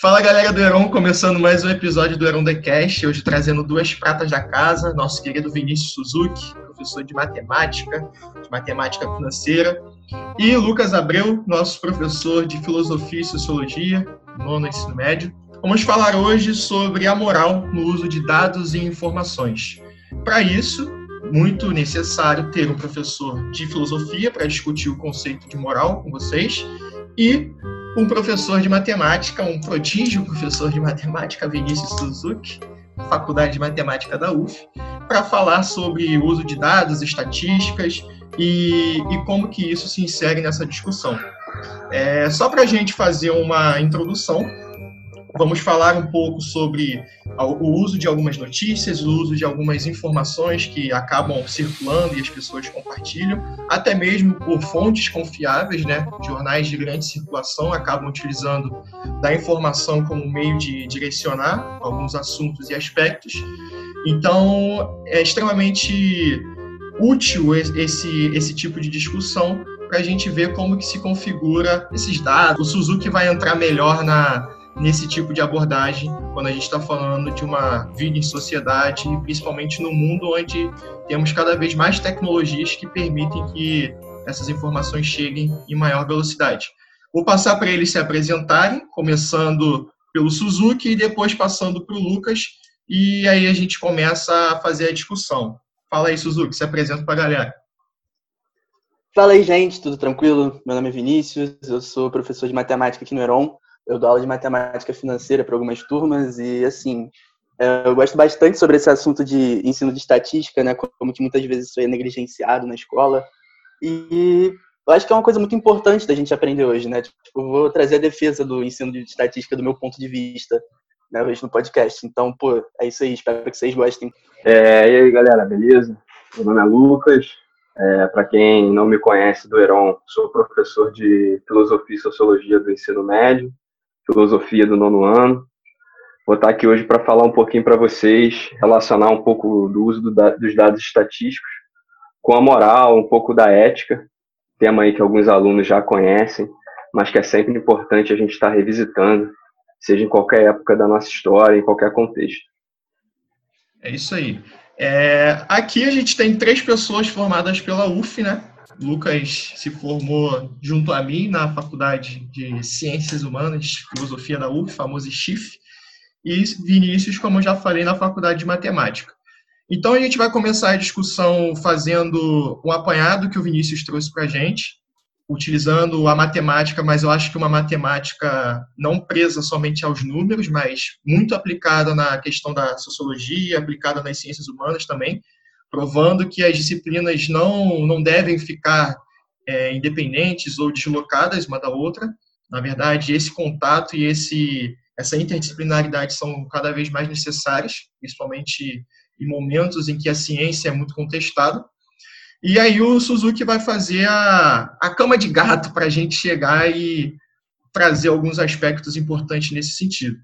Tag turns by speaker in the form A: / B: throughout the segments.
A: Fala galera do Heron, começando mais um episódio do Heron The Cast, hoje trazendo duas pratas da casa, nosso querido Vinícius Suzuki, professor de matemática, de matemática financeira, e Lucas Abreu, nosso professor de filosofia e sociologia, nono ensino médio. Vamos falar hoje sobre a moral no uso de dados e informações. Para isso, muito necessário ter um professor de filosofia para discutir o conceito de moral com vocês e um professor de matemática, um prodígio professor de matemática, Vinícius Suzuki, Faculdade de Matemática da UF, para falar sobre o uso de dados, estatísticas e, e como que isso se insere nessa discussão. É, só para a gente fazer uma introdução, Vamos falar um pouco sobre o uso de algumas notícias, o uso de algumas informações que acabam circulando e as pessoas compartilham, até mesmo por fontes confiáveis, né? Jornais de grande circulação acabam utilizando da informação como meio de direcionar alguns assuntos e aspectos. Então, é extremamente útil esse, esse tipo de discussão para a gente ver como que se configura esses dados. O Suzuki vai entrar melhor na, nesse tipo de abordagem quando a gente está falando de uma vida em sociedade, principalmente no mundo onde temos cada vez mais tecnologias que permitem que essas informações cheguem em maior velocidade. Vou passar para eles se apresentarem, começando pelo Suzuki e depois passando para o Lucas, e aí a gente começa a fazer a discussão. Fala aí, Suzuki, se apresenta para a galera.
B: Fala aí, gente, tudo tranquilo? Meu nome é Vinícius, eu sou professor de matemática aqui no Heron eu dou aula de matemática financeira para algumas turmas e, assim, é, eu gosto bastante sobre esse assunto de ensino de estatística, né? Como que muitas vezes isso é negligenciado na escola. E eu acho que é uma coisa muito importante da gente aprender hoje, né? Tipo, vou trazer a defesa do ensino de estatística do meu ponto de vista, né? Hoje no podcast. Então, pô, é isso aí. Espero que vocês gostem.
C: É, e aí, galera, beleza? Meu nome é Lucas. É, Para quem não me conhece do Heron, sou professor de Filosofia e Sociologia do Ensino Médio filosofia do nono ano. Vou estar aqui hoje para falar um pouquinho para vocês, relacionar um pouco do uso do, dos dados estatísticos com a moral, um pouco da ética, tema aí que alguns alunos já conhecem, mas que é sempre importante a gente estar revisitando, seja em qualquer época da nossa história, em qualquer contexto.
A: É isso aí. É, aqui a gente tem três pessoas formadas pela UF, né? Lucas se formou junto a mim na Faculdade de Ciências Humanas, Filosofia da UF, famoso CHIF, e Vinícius, como eu já falei, na Faculdade de Matemática. Então a gente vai começar a discussão fazendo um apanhado que o Vinícius trouxe para a gente, utilizando a matemática, mas eu acho que uma matemática não presa somente aos números, mas muito aplicada na questão da sociologia, aplicada nas ciências humanas também, provando que as disciplinas não, não devem ficar é, independentes ou deslocadas uma da outra. Na verdade, esse contato e esse, essa interdisciplinaridade são cada vez mais necessárias, principalmente em momentos em que a ciência é muito contestada. E aí o Suzuki vai fazer a, a cama de gato para a gente chegar e trazer alguns aspectos importantes nesse sentido.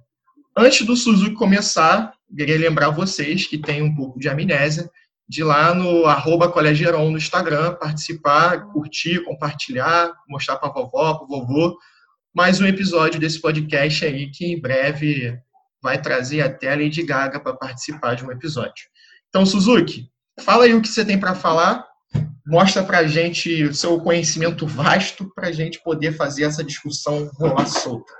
A: Antes do Suzuki começar, queria lembrar vocês que tem um pouco de amnésia, de lá no arroba no Instagram, participar, curtir, compartilhar, mostrar para a vovó, para o vovô, mais um episódio desse podcast aí que em breve vai trazer até a Lady Gaga para participar de um episódio. Então, Suzuki, fala aí o que você tem para falar, mostra para a gente o seu conhecimento vasto para a gente poder fazer essa discussão rolar solta.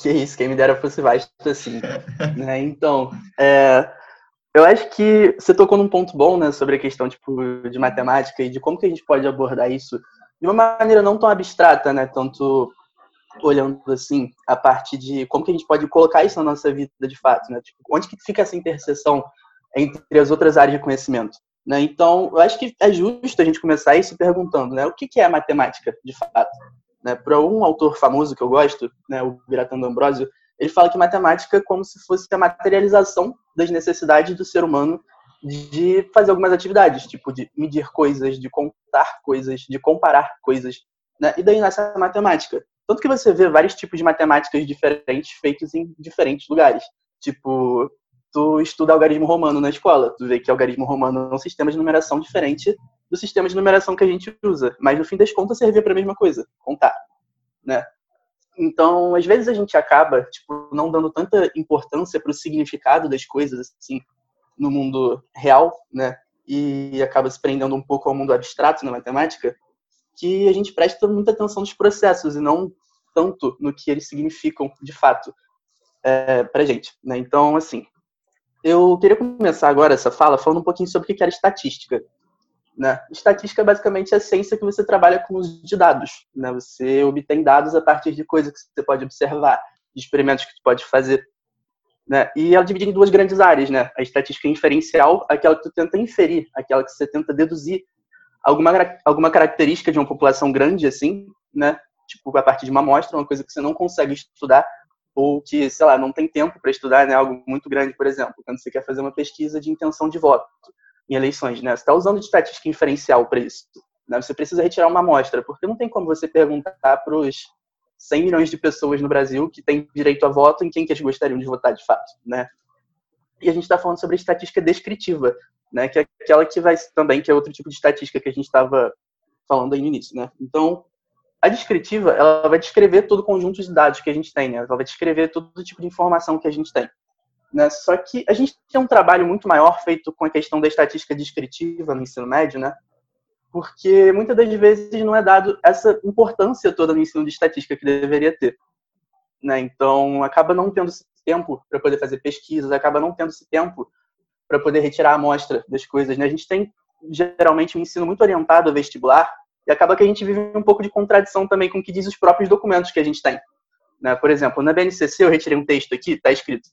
B: Que isso, quem me dera fosse vasto assim. né? Então, é, eu acho que você tocou num ponto bom, né, sobre a questão tipo de matemática e de como que a gente pode abordar isso de uma maneira não tão abstrata, né, tanto olhando assim a parte de como que a gente pode colocar isso na nossa vida de fato, né? Tipo, onde que fica essa interseção entre as outras áreas de conhecimento, né? Então, eu acho que é justo a gente começar isso perguntando, né, o que que é matemática de fato, né? Para um autor famoso que eu gosto, né, o Biratan Ambrosio, ele fala que matemática é como se fosse a materialização das necessidades do ser humano de fazer algumas atividades, tipo de medir coisas, de contar coisas, de comparar coisas, né? E daí nasce a matemática. Tanto que você vê vários tipos de matemáticas diferentes feitos em diferentes lugares. Tipo, tu estuda algarismo romano na escola, tu vê que algarismo romano é um sistema de numeração diferente do sistema de numeração que a gente usa, mas no fim das contas servia para a mesma coisa, contar, né? Então, às vezes a gente acaba, tipo, não dando tanta importância para o significado das coisas, assim, no mundo real, né? E acaba se prendendo um pouco ao mundo abstrato na matemática, que a gente presta muita atenção nos processos e não tanto no que eles significam de fato é, para gente, né? Então, assim, eu queria começar agora essa fala falando um pouquinho sobre o que era estatística. Né? Estatística é basicamente a ciência que você trabalha com os de dados. Né? Você obtém dados a partir de coisas que você pode observar, de experimentos que você pode fazer. Né? E ela divide em duas grandes áreas. Né? A estatística inferencial, aquela que você tenta inferir, aquela que você tenta deduzir alguma, alguma característica de uma população grande, assim, né? tipo a partir de uma amostra, uma coisa que você não consegue estudar, ou que, sei lá, não tem tempo para estudar, né? algo muito grande, por exemplo, quando você quer fazer uma pesquisa de intenção de voto em eleições, né? Você está usando de estatística inferencial para isso. Né? Você precisa retirar uma amostra, porque não tem como você perguntar para os 100 milhões de pessoas no Brasil que têm direito a voto em quem que eles gostariam de votar de fato, né? E a gente está falando sobre estatística descritiva, né? Que é aquela que vai também, que é outro tipo de estatística que a gente estava falando aí no início, né? Então, a descritiva, ela vai descrever todo o conjunto de dados que a gente tem, né? ela vai descrever todo tipo de informação que a gente tem. Né? Só que a gente tem um trabalho muito maior feito com a questão da estatística descritiva no ensino médio, né? Porque muitas das vezes não é dado essa importância toda no ensino de estatística que deveria ter. Né? Então, acaba não tendo esse tempo para poder fazer pesquisas, acaba não tendo esse tempo para poder retirar a amostra das coisas. Né? A gente tem, geralmente, um ensino muito orientado a vestibular, e acaba que a gente vive um pouco de contradição também com o que diz os próprios documentos que a gente tem. Né? Por exemplo, na BNCC, eu retirei um texto aqui, está escrito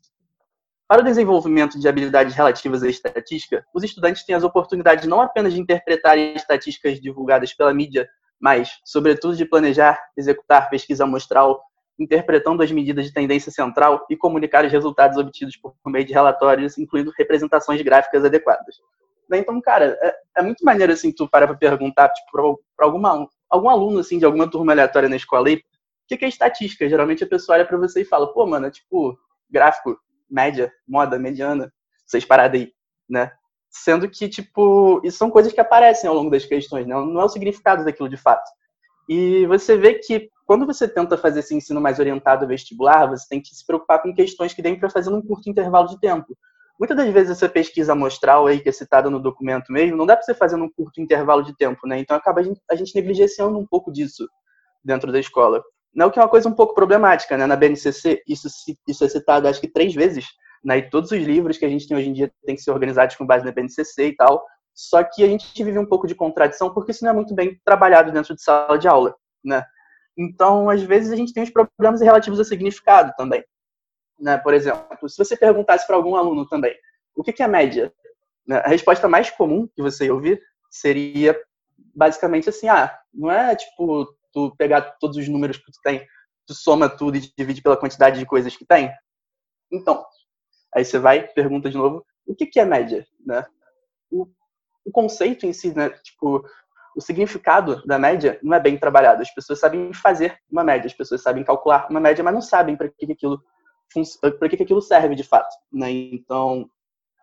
B: para o desenvolvimento de habilidades relativas à estatística, os estudantes têm as oportunidades não apenas de interpretar estatísticas divulgadas pela mídia, mas, sobretudo, de planejar, executar pesquisa amostral, interpretando as medidas de tendência central e comunicar os resultados obtidos por meio de relatórios, incluindo representações gráficas adequadas. Então, cara, é, é muito maneiro, assim, tu parar pra perguntar, tipo, alguma, algum aluno, assim, de alguma turma aleatória na escola aí, o que, que é estatística? Geralmente a pessoa olha pra você e fala, pô, mano, é tipo, gráfico, média, moda, mediana, vocês paradas aí, né? Sendo que, tipo, isso são coisas que aparecem ao longo das questões, né? não é o significado daquilo de fato. E você vê que quando você tenta fazer esse ensino mais orientado ao vestibular, você tem que se preocupar com questões que dêem para fazer num curto intervalo de tempo. Muitas das vezes essa pesquisa amostral aí que é citada no documento mesmo, não dá para você fazer num curto intervalo de tempo, né? Então acaba a gente, negligenciando um pouco disso dentro da escola. Não que é uma coisa um pouco problemática, né? Na BNCC, isso, isso é citado acho que três vezes, né? E todos os livros que a gente tem hoje em dia têm que ser organizados com base na BNCC e tal. Só que a gente vive um pouco de contradição porque isso não é muito bem trabalhado dentro de sala de aula, né? Então, às vezes, a gente tem os problemas relativos ao significado também. Né? Por exemplo, se você perguntasse para algum aluno também, o que é média? Né? A resposta mais comum que você ia ouvir seria basicamente assim, ah, não é tipo tu pegar todos os números que tu tem, tu soma tudo e divide pela quantidade de coisas que tem? Então, aí você vai, pergunta de novo, o que, que é média? Né? O, o conceito em si, né? Tipo, o significado da média não é bem trabalhado. As pessoas sabem fazer uma média, as pessoas sabem calcular uma média, mas não sabem para que aquilo para que aquilo serve de fato, né? Então,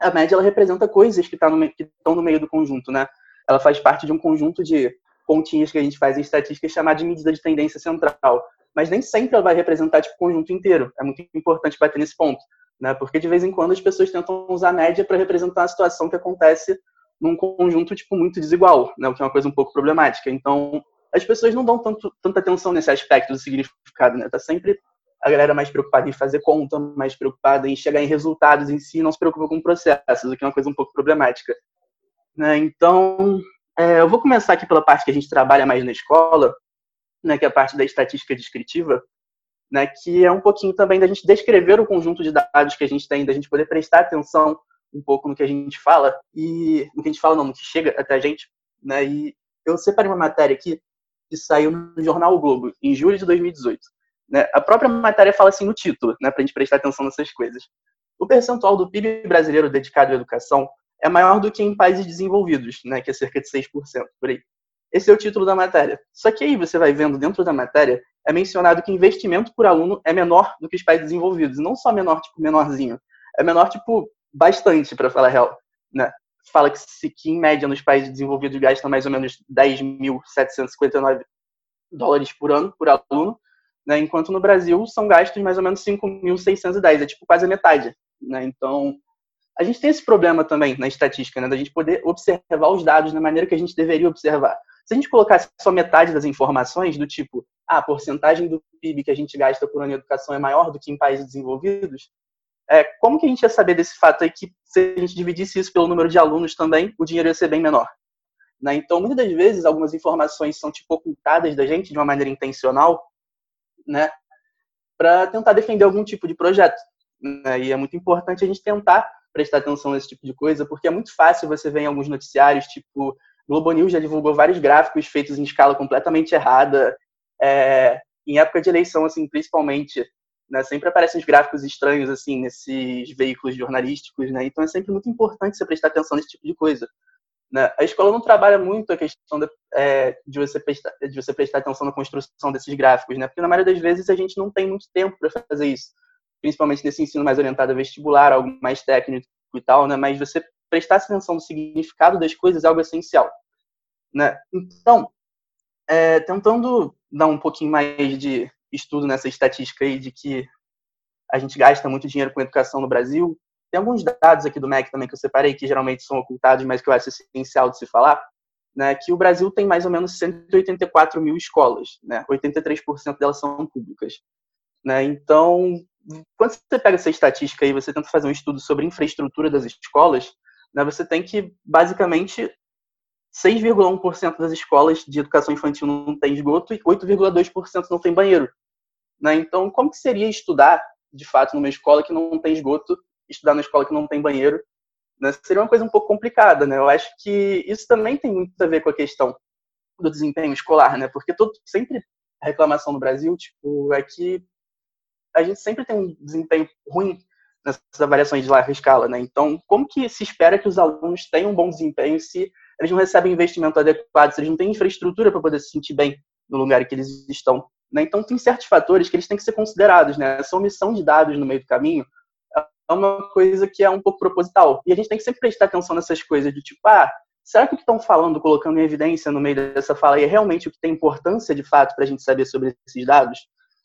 B: a média ela representa coisas que, tá que estão no meio do conjunto, né? Ela faz parte de um conjunto de pontinhas que a gente faz em estatística chamado de medida de tendência central. Mas nem sempre ela vai representar tipo, o conjunto inteiro. É muito importante bater nesse ponto. Né? Porque de vez em quando as pessoas tentam usar a média para representar uma situação que acontece num conjunto tipo, muito desigual, né? o que é uma coisa um pouco problemática. Então, as pessoas não dão tanto, tanta atenção nesse aspecto do significado. Né? Tá sempre a galera mais preocupada em fazer conta, mais preocupada em chegar em resultados em si, não se preocupa com processos, o que é uma coisa um pouco problemática. Né? Então, é, eu vou começar aqui pela parte que a gente trabalha mais na escola, né, que é a parte da estatística descritiva, né, que é um pouquinho também da gente descrever o conjunto de dados que a gente tem, da gente poder prestar atenção um pouco no que a gente fala, e no que a gente fala não, no que chega até a gente, né, e eu separei uma matéria aqui que saiu no jornal o Globo, em julho de 2018. Né? A própria matéria fala assim no título, né, para a gente prestar atenção nessas coisas. O percentual do PIB brasileiro dedicado à educação é maior do que em países desenvolvidos, né, que é cerca de 6% por aí. Esse é o título da matéria. Só que aí você vai vendo dentro da matéria, é mencionado que investimento por aluno é menor do que os países desenvolvidos. Não só menor, tipo, menorzinho. É menor, tipo, bastante, para falar real. Né? Fala que, se, que, em média, nos países desenvolvidos gastam mais ou menos 10.759 dólares por ano por aluno, né? enquanto no Brasil são gastos mais ou menos 5.610, é tipo quase a metade. Né? Então, a gente tem esse problema também na estatística, né? da gente poder observar os dados da maneira que a gente deveria observar. Se a gente colocasse só metade das informações, do tipo, ah, a porcentagem do PIB que a gente gasta por ano em educação é maior do que em países desenvolvidos, é, como que a gente ia saber desse fato aí que se a gente dividisse isso pelo número de alunos também, o dinheiro ia ser bem menor? Né? Então, muitas das vezes, algumas informações são tipo ocultadas da gente de uma maneira intencional, né, para tentar defender algum tipo de projeto. Né? E é muito importante a gente tentar prestar atenção nesse tipo de coisa, porque é muito fácil você ver em alguns noticiários, tipo, Globo News já divulgou vários gráficos feitos em escala completamente errada. É, em época de eleição, assim, principalmente, né, sempre aparecem os gráficos estranhos, assim, nesses veículos jornalísticos, né? Então é sempre muito importante você prestar atenção nesse tipo de coisa. Né? A escola não trabalha muito a questão de, é, de, você prestar, de você prestar atenção na construção desses gráficos, né? Porque na maioria das vezes a gente não tem muito tempo para fazer isso, principalmente nesse ensino mais orientado a vestibular, algo mais técnico e tal, né? Mas você prestar atenção no significado das coisas é algo essencial, né? Então, é, tentando dar um pouquinho mais de estudo nessa estatística aí de que a gente gasta muito dinheiro com educação no Brasil, tem alguns dados aqui do MEC também que eu separei, que geralmente são ocultados, mas que eu acho essencial de se falar, né, que o Brasil tem mais ou menos 184 mil escolas, né, 83% delas são públicas. Né, então, quando você pega essa estatística e você tenta fazer um estudo sobre infraestrutura das escolas, né, você tem que, basicamente, 6,1% das escolas de educação infantil não tem esgoto e 8,2% não tem banheiro. Né? Então, como que seria estudar, de fato, numa escola que não tem esgoto estudar na escola que não tem banheiro, né, seria uma coisa um pouco complicada, né? Eu acho que isso também tem muito a ver com a questão do desempenho escolar, né? Porque todo, sempre a reclamação no Brasil, tipo, é que a gente sempre tem um desempenho ruim nessas avaliações de larga escala, né? Então, como que se espera que os alunos tenham um bom desempenho se eles não recebem investimento adequado, se eles não têm infraestrutura para poder se sentir bem no lugar em que eles estão? Né? Então, tem certos fatores que eles têm que ser considerados, né? Essa omissão de dados no meio do caminho é uma coisa que é um pouco proposital. E a gente tem que sempre prestar atenção nessas coisas de tipo, ah, será que o que estão falando, colocando em evidência no meio dessa fala aí é realmente o que tem importância de fato para a gente saber sobre esses dados?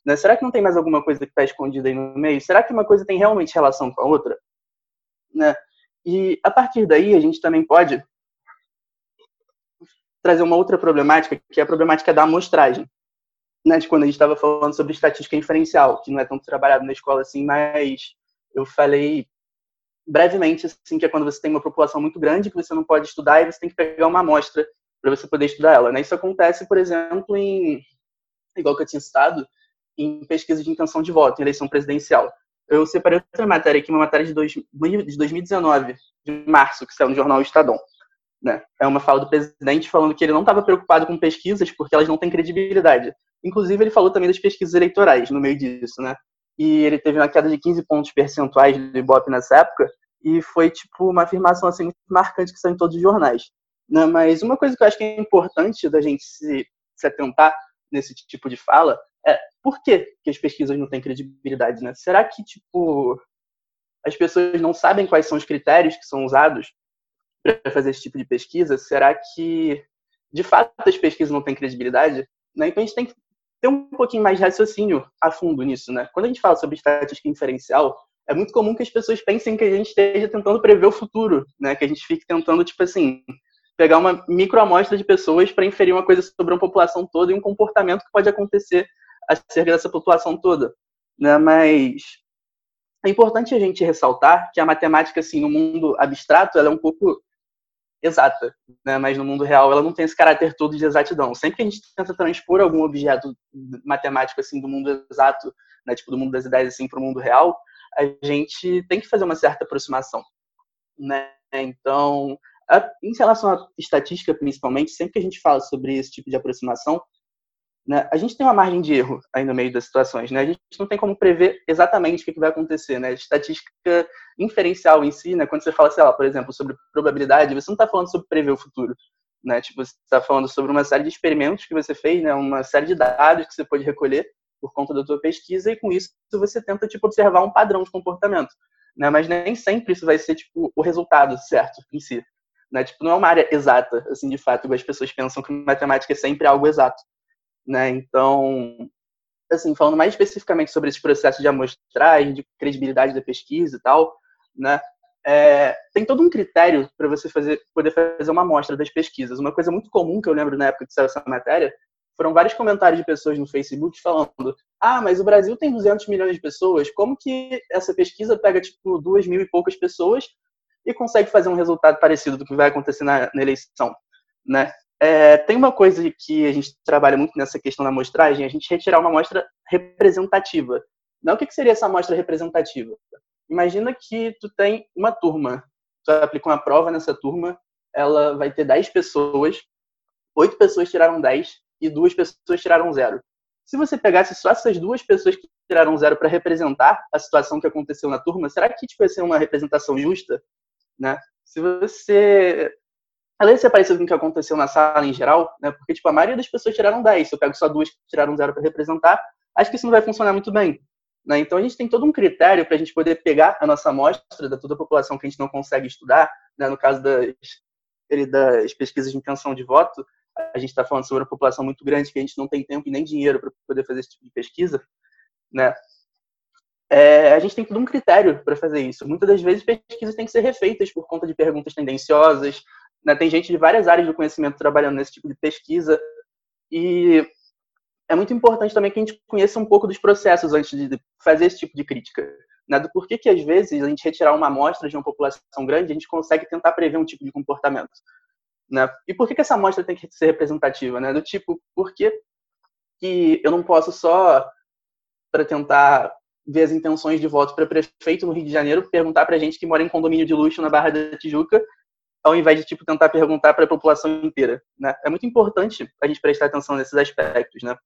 B: Né? Será que não tem mais alguma coisa que está escondida aí no meio? Será que uma coisa tem realmente relação com a outra? Né? E a partir daí a gente também pode trazer uma outra problemática, que é a problemática da amostragem. Né, de quando a gente estava falando sobre estatística inferencial, que não é tanto trabalhado na escola assim, mas eu falei brevemente assim que é quando você tem uma população muito grande que você não pode estudar e você tem que pegar uma amostra para você poder estudar ela. Né? Isso acontece, por exemplo, em igual que eu tinha citado, em pesquisa de intenção de voto, em eleição presidencial. Eu separei outra matéria aqui, uma matéria de, dois, de 2019, de março, que saiu no jornal Estadão. Né? É uma fala do presidente falando que ele não estava preocupado com pesquisas porque elas não têm credibilidade. Inclusive, ele falou também das pesquisas eleitorais no meio disso, né? e ele teve uma queda de 15 pontos percentuais do Ibope nessa época, e foi tipo uma afirmação assim muito marcante que saiu em todos os jornais. Né? Mas uma coisa que eu acho que é importante da gente se, se atentar nesse tipo de fala é por que, que as pesquisas não têm credibilidade, né? Será que tipo as pessoas não sabem quais são os critérios que são usados para fazer esse tipo de pesquisa? Será que de fato as pesquisas não têm credibilidade? Né? Então a gente tem que ter um pouquinho mais de raciocínio a fundo nisso, né? Quando a gente fala sobre estatística inferencial, é muito comum que as pessoas pensem que a gente esteja tentando prever o futuro, né? Que a gente fique tentando, tipo assim, pegar uma microamostra de pessoas para inferir uma coisa sobre uma população toda e um comportamento que pode acontecer acerca dessa população toda, né? Mas é importante a gente ressaltar que a matemática, assim, no mundo abstrato, ela é um pouco exata, né? mas no mundo real ela não tem esse caráter todo de exatidão. Sempre que a gente tenta transpor algum objeto matemático assim do mundo exato, né? tipo do mundo das ideias assim para o mundo real, a gente tem que fazer uma certa aproximação, né? Então, a, em relação à estatística principalmente, sempre que a gente fala sobre esse tipo de aproximação, né, a gente tem uma margem de erro aí no meio das situações, né? A gente não tem como prever exatamente o que, vai acontecer, né? Estatística inferencial em si, né? Quando você fala, sei lá, por exemplo, sobre probabilidade, você não está falando sobre prever o futuro, né? Tipo, você está falando sobre uma série de experimentos que você fez, né? Uma série de dados que você pode recolher por conta da tua pesquisa e com isso você tenta, tipo, observar um padrão de comportamento, né? Mas nem sempre isso vai ser, tipo, o resultado certo em si, né? Tipo, não é uma área exata, assim, de fato, as pessoas pensam que matemática é sempre algo exato né? Então, assim, falando mais especificamente sobre esse processo de amostragem, de credibilidade da pesquisa e tal, né? É, tem todo um critério para você fazer, poder fazer uma amostra das pesquisas. Uma coisa muito comum que eu lembro na época de saiu essa matéria foram vários comentários de pessoas no Facebook falando: ah, mas o Brasil tem 200 milhões de pessoas, como que essa pesquisa pega tipo duas mil e poucas pessoas e consegue fazer um resultado parecido do que vai acontecer na, na eleição, né? É, tem uma coisa que a gente trabalha muito nessa questão da amostragem, a gente retirar uma amostra representativa. Não o que, seria essa amostra representativa? Imagina que tu tem uma turma, tu aplica uma prova nessa turma, ela vai ter 10 pessoas, oito pessoas tiraram 10 e duas pessoas tiraram zero. Se você pegasse só essas duas pessoas que tiraram zero para representar a situação que aconteceu na turma, será que tipo, ia ser uma representação justa? Né? Se você além de ser parecido com o que aconteceu na sala em geral, né? Porque, tipo, a maioria das pessoas tiraram 10. Se eu pego só duas que tiraram zero para representar, acho que isso não vai funcionar muito bem. Né? Então, a gente tem todo um critério para a gente poder pegar a nossa amostra da toda a população que a gente não consegue estudar, né? no caso das, das pesquisas de intenção de voto, a gente está falando sobre uma população muito grande que a gente não tem tempo e nem dinheiro para poder fazer esse tipo de pesquisa, né? É, a gente tem todo um critério para fazer isso. Muitas das vezes pesquisas têm que ser refeitas por conta de perguntas tendenciosas, né? Tem gente de várias áreas do conhecimento trabalhando nesse tipo de pesquisa e é muito importante também que a gente conheça um pouco dos processos antes de fazer esse tipo de crítica. Né? Do porquê que, às vezes, a gente retirar uma amostra de uma população grande, a gente consegue tentar prever um tipo de comportamento. Né? E por que, que essa amostra tem que ser representativa? Né? Do tipo, por que, que eu não posso só, para tentar ver as intenções de voto para prefeito no Rio de Janeiro, perguntar para gente que mora em condomínio de luxo na Barra da Tijuca ao invés de tipo tentar perguntar para a população inteira, né? É muito importante a gente prestar atenção nesses aspectos, né?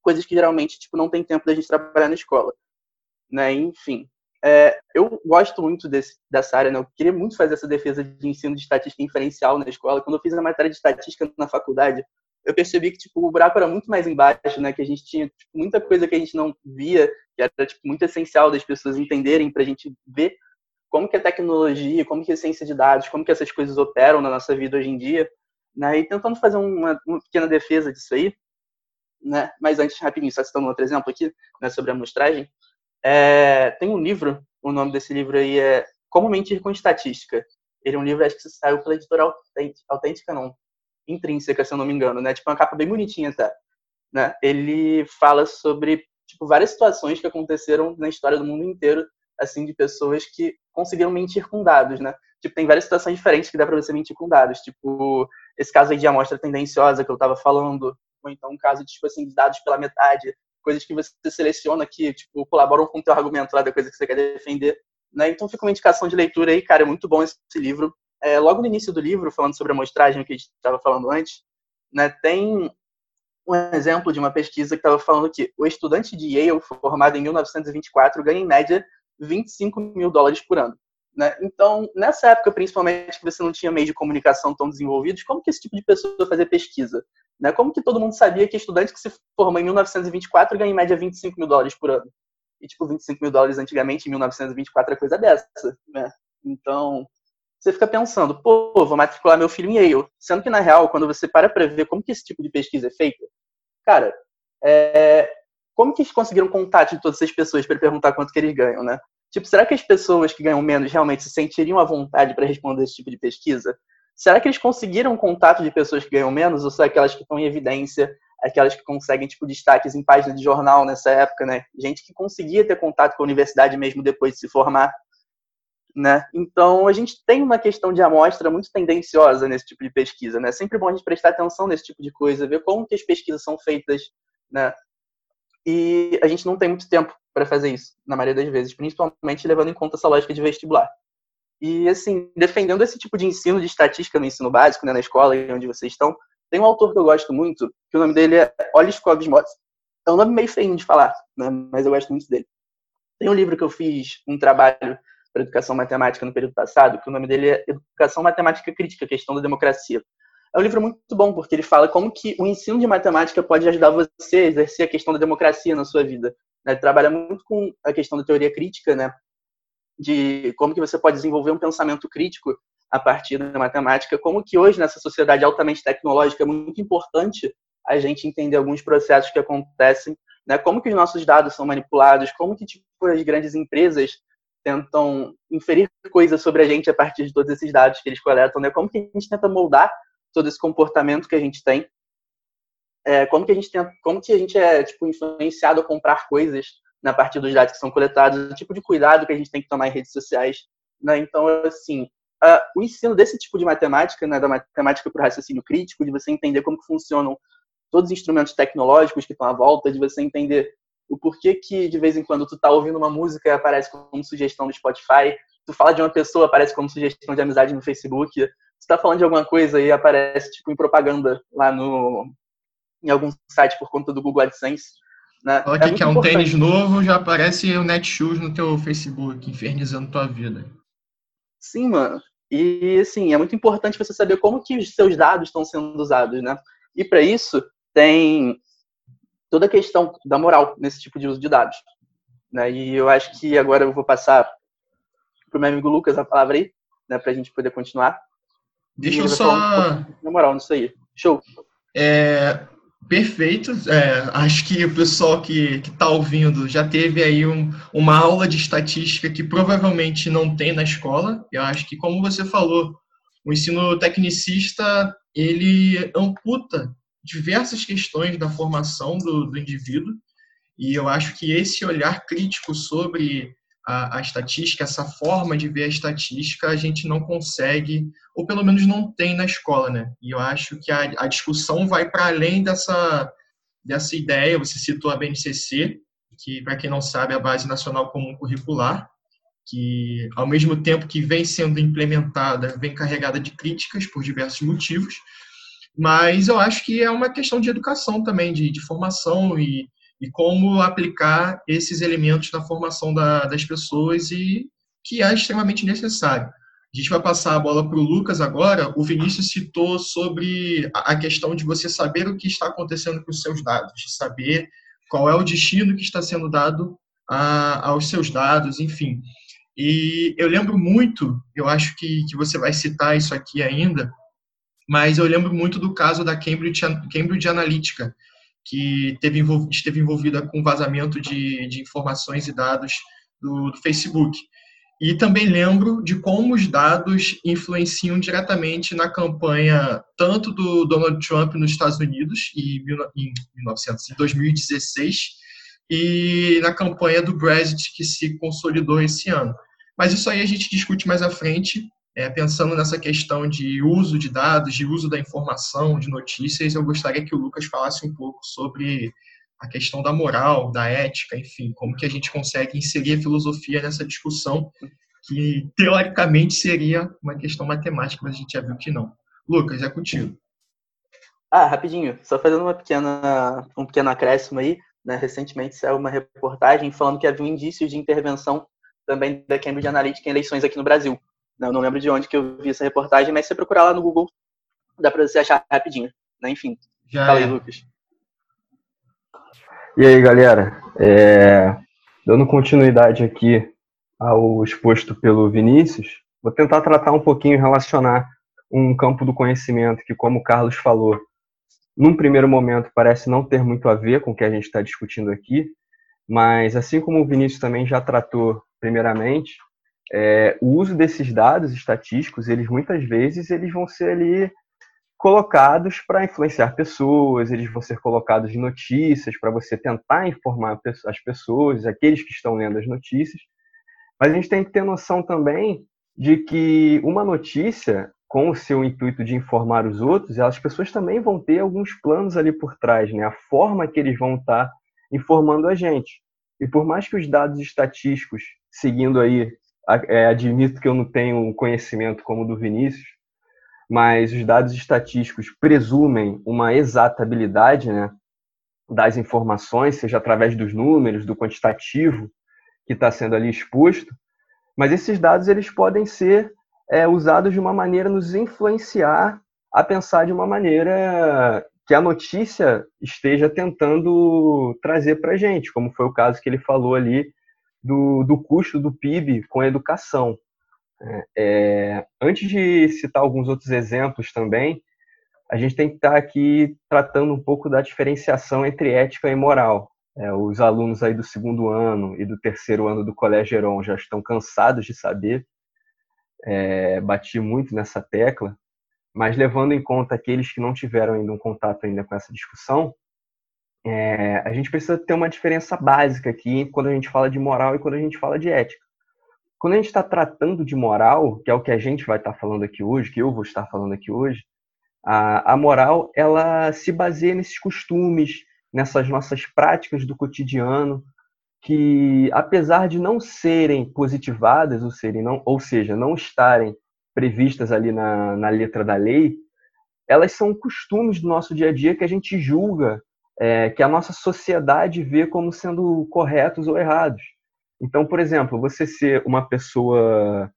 B: Coisas que geralmente tipo não tem tempo da gente trabalhar na escola, né? Enfim, é, eu gosto muito desse, dessa área, né? Eu queria muito fazer essa defesa de ensino de estatística inferencial na escola. Quando eu fiz a matéria de estatística na faculdade, eu percebi que tipo o buraco era muito mais embaixo, né? Que a gente tinha tipo, muita coisa que a gente não via, que era tipo muito essencial das pessoas entenderem para a gente ver como que a tecnologia, como que a ciência de dados, como que essas coisas operam na nossa vida hoje em dia, né? E tentando fazer uma, uma pequena defesa disso aí, né? Mas antes, rapidinho, só citando outro exemplo aqui, né, sobre a amostragem, é, tem um livro, o nome desse livro aí é Como Mentir com Estatística. Ele é um livro, acho que saiu pela editora Autêntica, não, Intrínseca, se eu não me engano, né? Tipo, uma capa bem bonitinha até. Né? Ele fala sobre, tipo, várias situações que aconteceram na história do mundo inteiro, assim, de pessoas que conseguiram mentir com dados, né? Tipo, tem várias situações diferentes que dá para você mentir com dados. Tipo, esse caso aí de amostra tendenciosa que eu estava falando, ou então um caso de, tipo assim, dados pela metade, coisas que você seleciona que, tipo, colaboram com o teu argumento lá da coisa que você quer defender, né? Então fica uma indicação de leitura aí, cara, é muito bom esse livro. É, logo no início do livro, falando sobre a amostragem que a gente estava falando antes, né, tem um exemplo de uma pesquisa que estava falando que o estudante de Yale, formado em 1924, ganha em média 25 mil dólares por ano. Né? Então, nessa época, principalmente, que você não tinha meio de comunicação tão desenvolvidos, como que esse tipo de pessoa fazia pesquisa? Né? Como que todo mundo sabia que estudante que se formou em 1924 ganha em média 25 mil dólares por ano? E, tipo, 25 mil dólares antigamente, em 1924, é coisa dessa, né? Então, você fica pensando, pô, vou matricular meu filho em Yale. Sendo que, na real, quando você para para ver como que esse tipo de pesquisa é feita, cara, é, como que eles conseguiram contato de todas essas pessoas para perguntar quanto que eles ganham, né? Tipo, será que as pessoas que ganham menos realmente se sentiriam à vontade para responder esse tipo de pesquisa? Será que eles conseguiram contato de pessoas que ganham menos ou são aquelas que estão em evidência, aquelas que conseguem tipo destaques em páginas de jornal nessa época, né? Gente que conseguia ter contato com a universidade mesmo depois de se formar, né? Então a gente tem uma questão de amostra muito tendenciosa nesse tipo de pesquisa, né? É sempre bom a gente prestar atenção nesse tipo de coisa, ver como que as pesquisas são feitas, né? E a gente não tem muito tempo para fazer isso, na maioria das vezes, principalmente levando em conta essa lógica de vestibular. E, assim, defendendo esse tipo de ensino de estatística no ensino básico, né, na escola onde vocês estão, tem um autor que eu gosto muito, que o nome dele é Olis Cosmos. É um nome meio feio de falar, né, mas eu gosto muito dele. Tem um livro que eu fiz, um trabalho para educação matemática no período passado, que o nome dele é Educação Matemática Crítica, Questão da Democracia. É um livro muito bom, porque ele fala como que o ensino de matemática pode ajudar você a exercer a questão da democracia na sua vida. Né? Ele trabalha muito com a questão da teoria crítica, né? de como que você pode desenvolver um pensamento crítico a partir da matemática, como que hoje, nessa sociedade altamente tecnológica, é muito importante a gente entender alguns processos que acontecem né? Como que os nossos dados são manipulados, como que tipo, as grandes empresas tentam inferir coisas sobre a gente a partir de todos esses dados que eles coletam, né? Como que a gente tenta moldar todo esse comportamento que a gente tem, é, como que a gente tenta, como que a gente é tipo influenciado a comprar coisas na partir dos dados que são coletados, o tipo de cuidado que a gente tem que tomar em redes sociais, né? Então, assim, uh, o ensino desse tipo de matemática, né, da matemática para o raciocínio crítico, de você entender como funcionam todos os instrumentos tecnológicos que estão à volta, de você entender o porquê que de vez em quando tu tá ouvindo uma música e aparece como sugestão do Spotify, tu fala de uma pessoa aparece como sugestão de amizade no Facebook, tu tá falando de alguma coisa e aparece tipo em propaganda lá no em algum site por conta do Google AdSense.
A: Né? Olha é que é um importante. tênis novo, já aparece o Netshoes no teu Facebook, infernizando tua vida.
B: Sim, mano. E assim, é muito importante você saber como que os seus dados estão sendo usados, né? E para isso, tem toda a questão da moral nesse tipo de uso de dados. Né? E eu acho que agora eu vou passar para o meu amigo Lucas a palavra aí, né, para a gente poder continuar.
A: Deixa eu só.
B: Na moral, nisso aí. Show.
A: É, perfeito. É, acho que o pessoal que está ouvindo já teve aí um, uma aula de estatística que provavelmente não tem na escola. Eu acho que, como você falou, o ensino tecnicista ele amputa diversas questões da formação do, do indivíduo, e eu acho que esse olhar crítico sobre a, a, estatística, essa forma de ver a estatística, a gente não consegue, ou pelo menos não tem na escola, né? E eu acho que a, a discussão vai para além dessa, dessa ideia. Você citou a BNCC, que, para quem não sabe, é a Base Nacional Comum Curricular, que, ao mesmo tempo que vem sendo implementada, vem carregada de críticas por diversos motivos, mas eu acho que é uma questão de educação também, de, de formação e, e como aplicar esses elementos na formação da, das pessoas e que é extremamente necessário. A gente vai passar a bola para o Lucas agora. O Vinícius citou sobre a questão de você saber o que está acontecendo com os seus dados, de saber qual é o destino que está sendo dado a, aos seus dados, enfim. E eu lembro muito, eu acho que, que você vai citar isso aqui ainda, mas eu lembro muito do caso da Cambridge, Cambridge Analytica, que teve, esteve envolvida com vazamento de, de informações e dados do, do, Facebook. E também lembro de como os dados influenciam diretamente na campanha tanto do Donald Trump nos Estados Unidos em, em, 1900, em 2016 e na campanha do Brexit que se consolidou esse ano. Mas isso aí a gente discute mais à frente é, pensando nessa questão de uso de dados, de uso da informação, de notícias, eu gostaria que o Lucas falasse um pouco sobre a questão da moral, da ética, enfim, como que a gente consegue inserir a filosofia nessa discussão, que teoricamente seria uma questão matemática, mas a gente já viu que não. Lucas, é contigo.
B: Ah, rapidinho, só fazendo uma pequena, um pequeno acréscimo aí, né, recentemente saiu uma reportagem falando que havia indícios de intervenção também da Cambridge Analytica em eleições aqui no Brasil. Não, não lembro de onde que eu vi essa reportagem, mas se você procurar lá no Google, dá para você achar rapidinho. Né? Enfim. Já Fala aí, é. Lucas.
C: E aí, galera? É... Dando continuidade aqui ao exposto pelo Vinícius, vou tentar tratar um pouquinho, relacionar um campo do conhecimento que, como o Carlos falou, num primeiro momento parece não ter muito a ver com o que a gente está discutindo aqui, mas assim como o Vinícius também já tratou primeiramente, é, o uso desses dados estatísticos, eles muitas vezes eles vão ser ali colocados para influenciar pessoas, eles vão ser colocados em notícias para você tentar informar as pessoas, aqueles que estão lendo as notícias. Mas a gente tem que ter noção também de que uma notícia, com o seu intuito de informar os outros, as pessoas também vão ter alguns planos ali por trás, né? A forma que eles vão estar tá informando a gente. E por mais que os dados estatísticos, seguindo aí é, admito que eu não tenho um conhecimento como o do Vinícius, mas os dados estatísticos presumem uma exatabilidade né, das informações, seja através dos números, do quantitativo que está sendo ali exposto, mas esses dados eles podem ser é, usados de uma maneira nos influenciar a pensar de uma maneira que a notícia esteja tentando trazer para a gente, como foi o caso que ele falou ali do, do custo do PIB com a educação. É, é, antes de citar alguns outros exemplos também, a gente tem que estar aqui tratando um pouco da diferenciação entre ética e moral. É, os alunos aí do segundo ano e do terceiro ano do Colégio Heron já estão cansados de saber. É, bati muito nessa tecla, mas levando em conta aqueles que não tiveram ainda um contato ainda com essa discussão, é, a gente precisa ter uma diferença básica aqui quando a gente fala de moral e quando a gente fala de ética. Quando a gente está tratando de moral, que é o que a gente vai estar tá falando aqui hoje, que eu vou estar falando aqui hoje, a, a moral ela se baseia nesses costumes, nessas nossas práticas do cotidiano, que apesar de não serem positivadas, ou, serem não, ou seja, não estarem previstas ali na, na letra da lei, elas são costumes do nosso dia a dia que a gente julga é, que a nossa sociedade vê como sendo corretos ou errados. Então, por exemplo, você ser uma pessoa.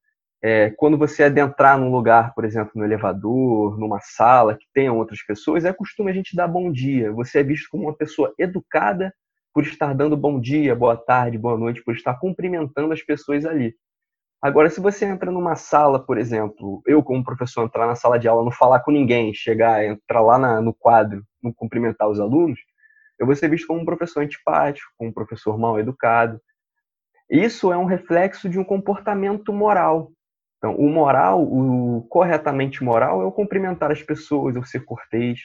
C: É, quando você adentrar num lugar, por exemplo, no elevador, numa sala que tenham outras pessoas, é costume a gente dar bom dia. Você é visto como uma pessoa educada por estar dando bom dia, boa tarde, boa noite, por estar cumprimentando as pessoas ali. Agora, se você entra numa sala, por exemplo, eu como professor entrar na sala de aula, não falar com ninguém, chegar, entrar lá na, no quadro, cumprimentar os alunos, eu vou ser visto como um professor antipático, como um professor mal educado. Isso é um reflexo de um comportamento moral. Então, o moral, o corretamente moral, é o cumprimentar as pessoas, é o ser cortês.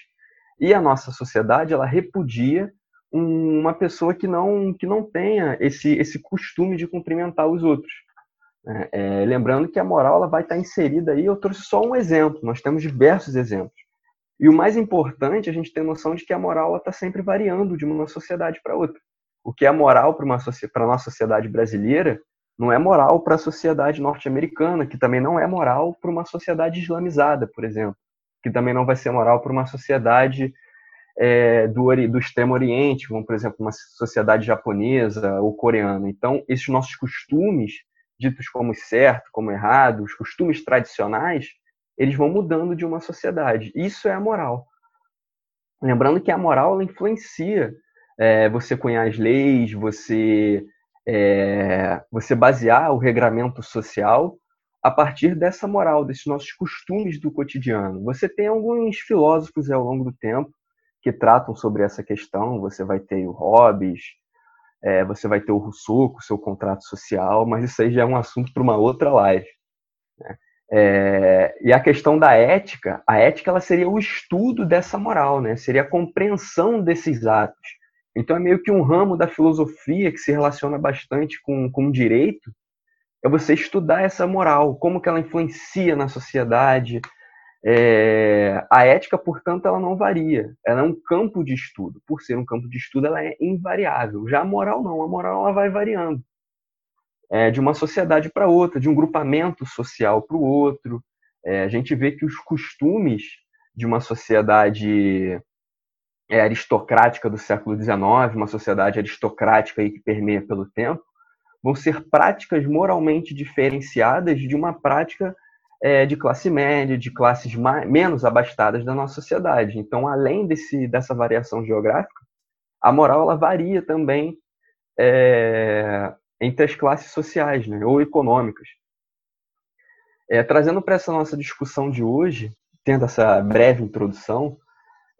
C: E a nossa sociedade, ela repudia uma pessoa que não que não tenha esse esse costume de cumprimentar os outros. É, é, lembrando que a moral ela vai estar inserida aí, eu trouxe só um exemplo, nós temos diversos exemplos. E o mais importante, a gente tem noção de que a moral está sempre variando de uma sociedade para outra. O que é moral para a nossa sociedade brasileira não é moral para a sociedade norte-americana, que também não é moral para uma sociedade islamizada, por exemplo, que também não vai ser moral para uma sociedade é, do, do extremo oriente, como, por exemplo, uma sociedade japonesa ou coreana. Então, esses nossos costumes ditos como certo, como errado, os costumes tradicionais, eles vão mudando de uma sociedade. Isso é a moral. Lembrando que a moral ela influencia é, você cunhar as leis, você, é, você basear o regramento social a partir dessa moral, desses nossos costumes do cotidiano. Você tem alguns filósofos ao longo do tempo que tratam sobre essa questão. Você vai ter o Hobbes, é, você vai ter o Rousseau com o seu contrato social, mas isso aí já é um assunto para uma outra live. Né? É, e a questão da ética, a ética ela seria o estudo dessa moral, né? seria a compreensão desses atos. Então é meio que um ramo da filosofia que se relaciona bastante com, com o direito, é você estudar essa moral, como que ela influencia na sociedade, é, a ética, portanto, ela não varia. Ela é um campo de estudo. Por ser um campo de estudo, ela é invariável. Já a moral não. A moral ela vai variando. É, de uma sociedade para outra, de um grupamento social para o outro. É, a gente vê que os costumes de uma sociedade é, aristocrática do século XIX, uma sociedade aristocrática que permeia pelo tempo, vão ser práticas moralmente diferenciadas de uma prática é, de classe média, de classes mais, menos abastadas da nossa sociedade. Então, além desse, dessa variação geográfica, a moral ela varia também é, entre as classes sociais né, ou econômicas. É, trazendo para essa nossa discussão de hoje, tendo essa breve introdução,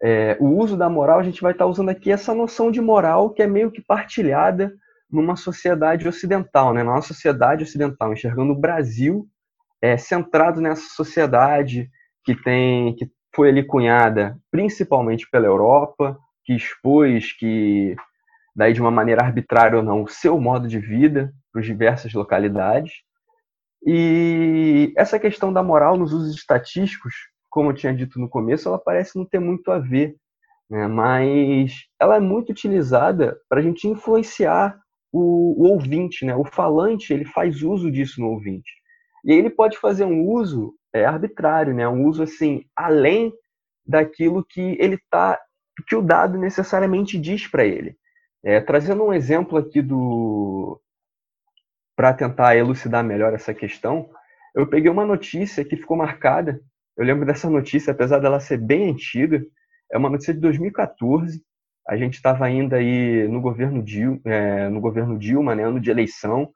C: é, o uso da moral, a gente vai estar usando aqui essa noção de moral que é meio que partilhada numa sociedade ocidental, né? na nossa sociedade ocidental, enxergando o Brasil é, centrado nessa sociedade que tem que foi ali cunhada principalmente pela Europa, que expôs que daí de uma maneira arbitrária ou não o seu modo de vida para diversas localidades. E essa questão da moral nos usos estatísticos, como eu tinha dito no começo, ela parece não ter muito a ver, né? mas ela é muito utilizada para a gente influenciar o, o, ouvinte, né? O falante ele faz uso disso no ouvinte. E ele pode fazer um uso é, arbitrário, né? Um uso assim além daquilo que ele tá, que o dado necessariamente diz para ele. É, trazendo um exemplo aqui do para tentar elucidar melhor essa questão, eu peguei uma notícia que ficou marcada. Eu lembro dessa notícia, apesar dela ser bem antiga, é uma notícia de 2014. A gente estava ainda aí no governo Dilma, é, no governo Dilma, né, ano de eleição.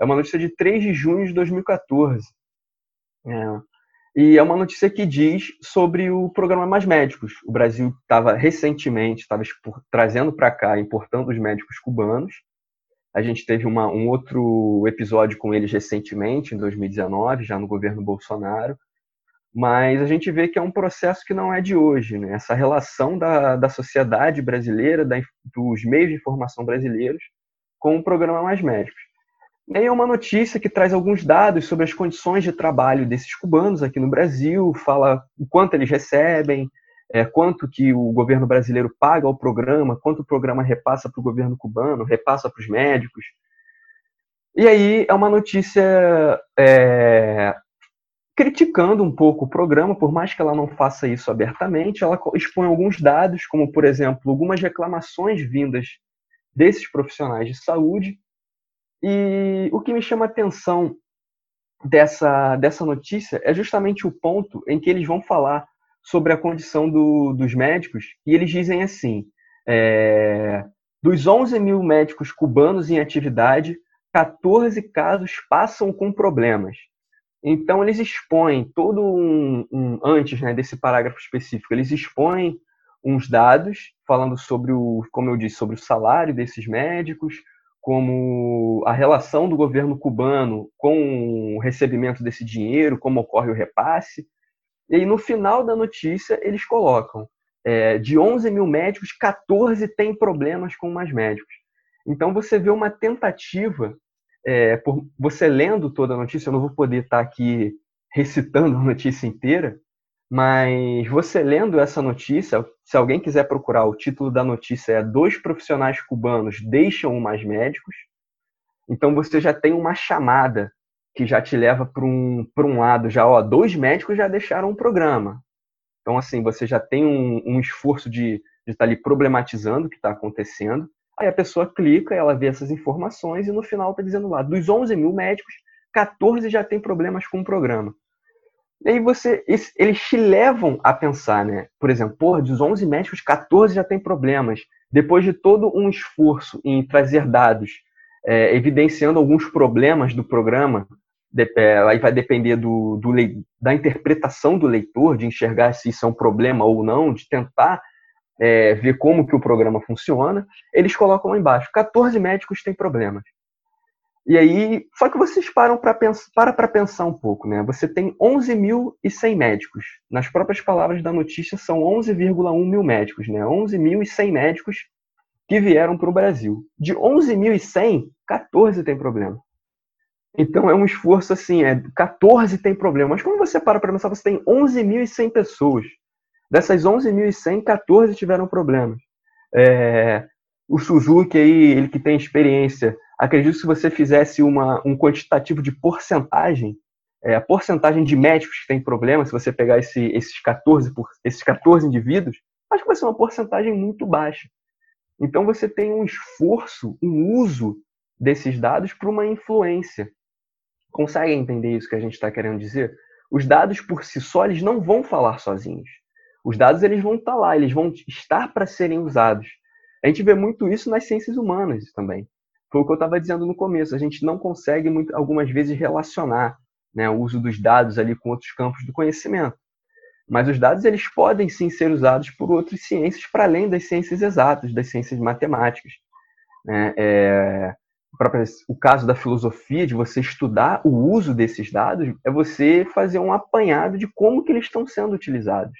C: É uma notícia de 3 de junho de 2014. É, E é uma notícia que diz sobre o programa Mais Médicos. O Brasil estava recentemente estava trazendo para cá, importando os médicos cubanos. A gente teve uma, um outro episódio com eles recentemente, em 2019, já no governo Bolsonaro. Mas a gente vê que é um processo que não é de hoje. Né? Essa relação da, da sociedade brasileira, da, dos meios de informação brasileiros, com o programa Mais Médicos. E aí é uma notícia que traz alguns dados sobre as condições de trabalho desses cubanos aqui no Brasil, fala o quanto eles recebem, é, quanto que o governo brasileiro paga ao programa, quanto o programa repassa para o governo cubano, repassa para os médicos. E aí é uma notícia é, criticando um pouco o programa, por mais que ela não faça isso abertamente, ela expõe alguns dados, como, por exemplo, algumas reclamações vindas desses profissionais de saúde e o que me chama a atenção dessa, dessa notícia é justamente o ponto em que eles vão falar sobre a condição do, dos médicos, e eles dizem assim: é, dos 11 mil médicos cubanos em atividade, 14 casos passam com problemas. Então, eles expõem todo um. um antes né, desse parágrafo específico, eles expõem uns dados falando sobre o, como eu disse, sobre o salário desses médicos, como a relação do governo cubano com o recebimento desse dinheiro, como ocorre o repasse. E aí, no final da notícia, eles colocam: é, de 11 mil médicos, 14 têm problemas com mais médicos. Então, você vê uma tentativa, é, por você lendo toda a notícia, eu não vou poder estar aqui recitando a notícia inteira, mas você lendo essa notícia, se alguém quiser procurar, o título da notícia é Dois profissionais cubanos deixam mais médicos. Então você já tem uma chamada que já te leva para um, um lado, já, ó, dois médicos já deixaram o programa. Então, assim, você já tem um, um esforço de estar tá ali problematizando o que está acontecendo. Aí a pessoa clica, ela vê essas informações e no final está dizendo lá, dos 11 mil médicos, 14 já tem problemas com o programa. E aí você, eles te levam a pensar, né? Por exemplo, porra, dos 11 médicos, 14 já tem problemas. Depois de todo um esforço em trazer dados, é, evidenciando alguns problemas do programa, de, é, aí vai depender do, do, da interpretação do leitor, de enxergar se isso é um problema ou não, de tentar é, ver como que o programa funciona, eles colocam lá embaixo, 14 médicos têm problemas. E aí, só que vocês param para pensar, para pensar um pouco, né? Você tem 11.100 médicos. Nas próprias palavras da notícia, são 11,1 mil médicos, né? 11.100 médicos que vieram para o Brasil. De 11.100, 14 tem problema. Então é um esforço assim, é 14 tem problema. Mas quando você para para pensar, você tem 11.100 pessoas. Dessas 11.100, 14 tiveram problemas. É, o Suzuki aí, ele que tem experiência acredito que se você fizesse uma, um quantitativo de porcentagem, é, a porcentagem de médicos que tem problema, se você pegar esse, esses, 14 por, esses 14 indivíduos, acho que vai ser uma porcentagem muito baixa. Então você tem um esforço, um uso desses dados para uma influência. Conseguem entender isso que a gente está querendo dizer? Os dados por si só eles não vão falar sozinhos. Os dados eles vão estar tá lá, eles vão estar para serem usados. A gente vê muito isso nas ciências humanas também foi o que eu estava dizendo no começo. A gente não consegue, muito, algumas vezes, relacionar né, o uso dos dados ali com outros campos do conhecimento. Mas os dados eles podem sim ser usados por outras ciências para além das ciências exatas, das ciências matemáticas. Né? É, o caso da filosofia, de você estudar o uso desses dados, é você fazer um apanhado de como que eles estão sendo utilizados.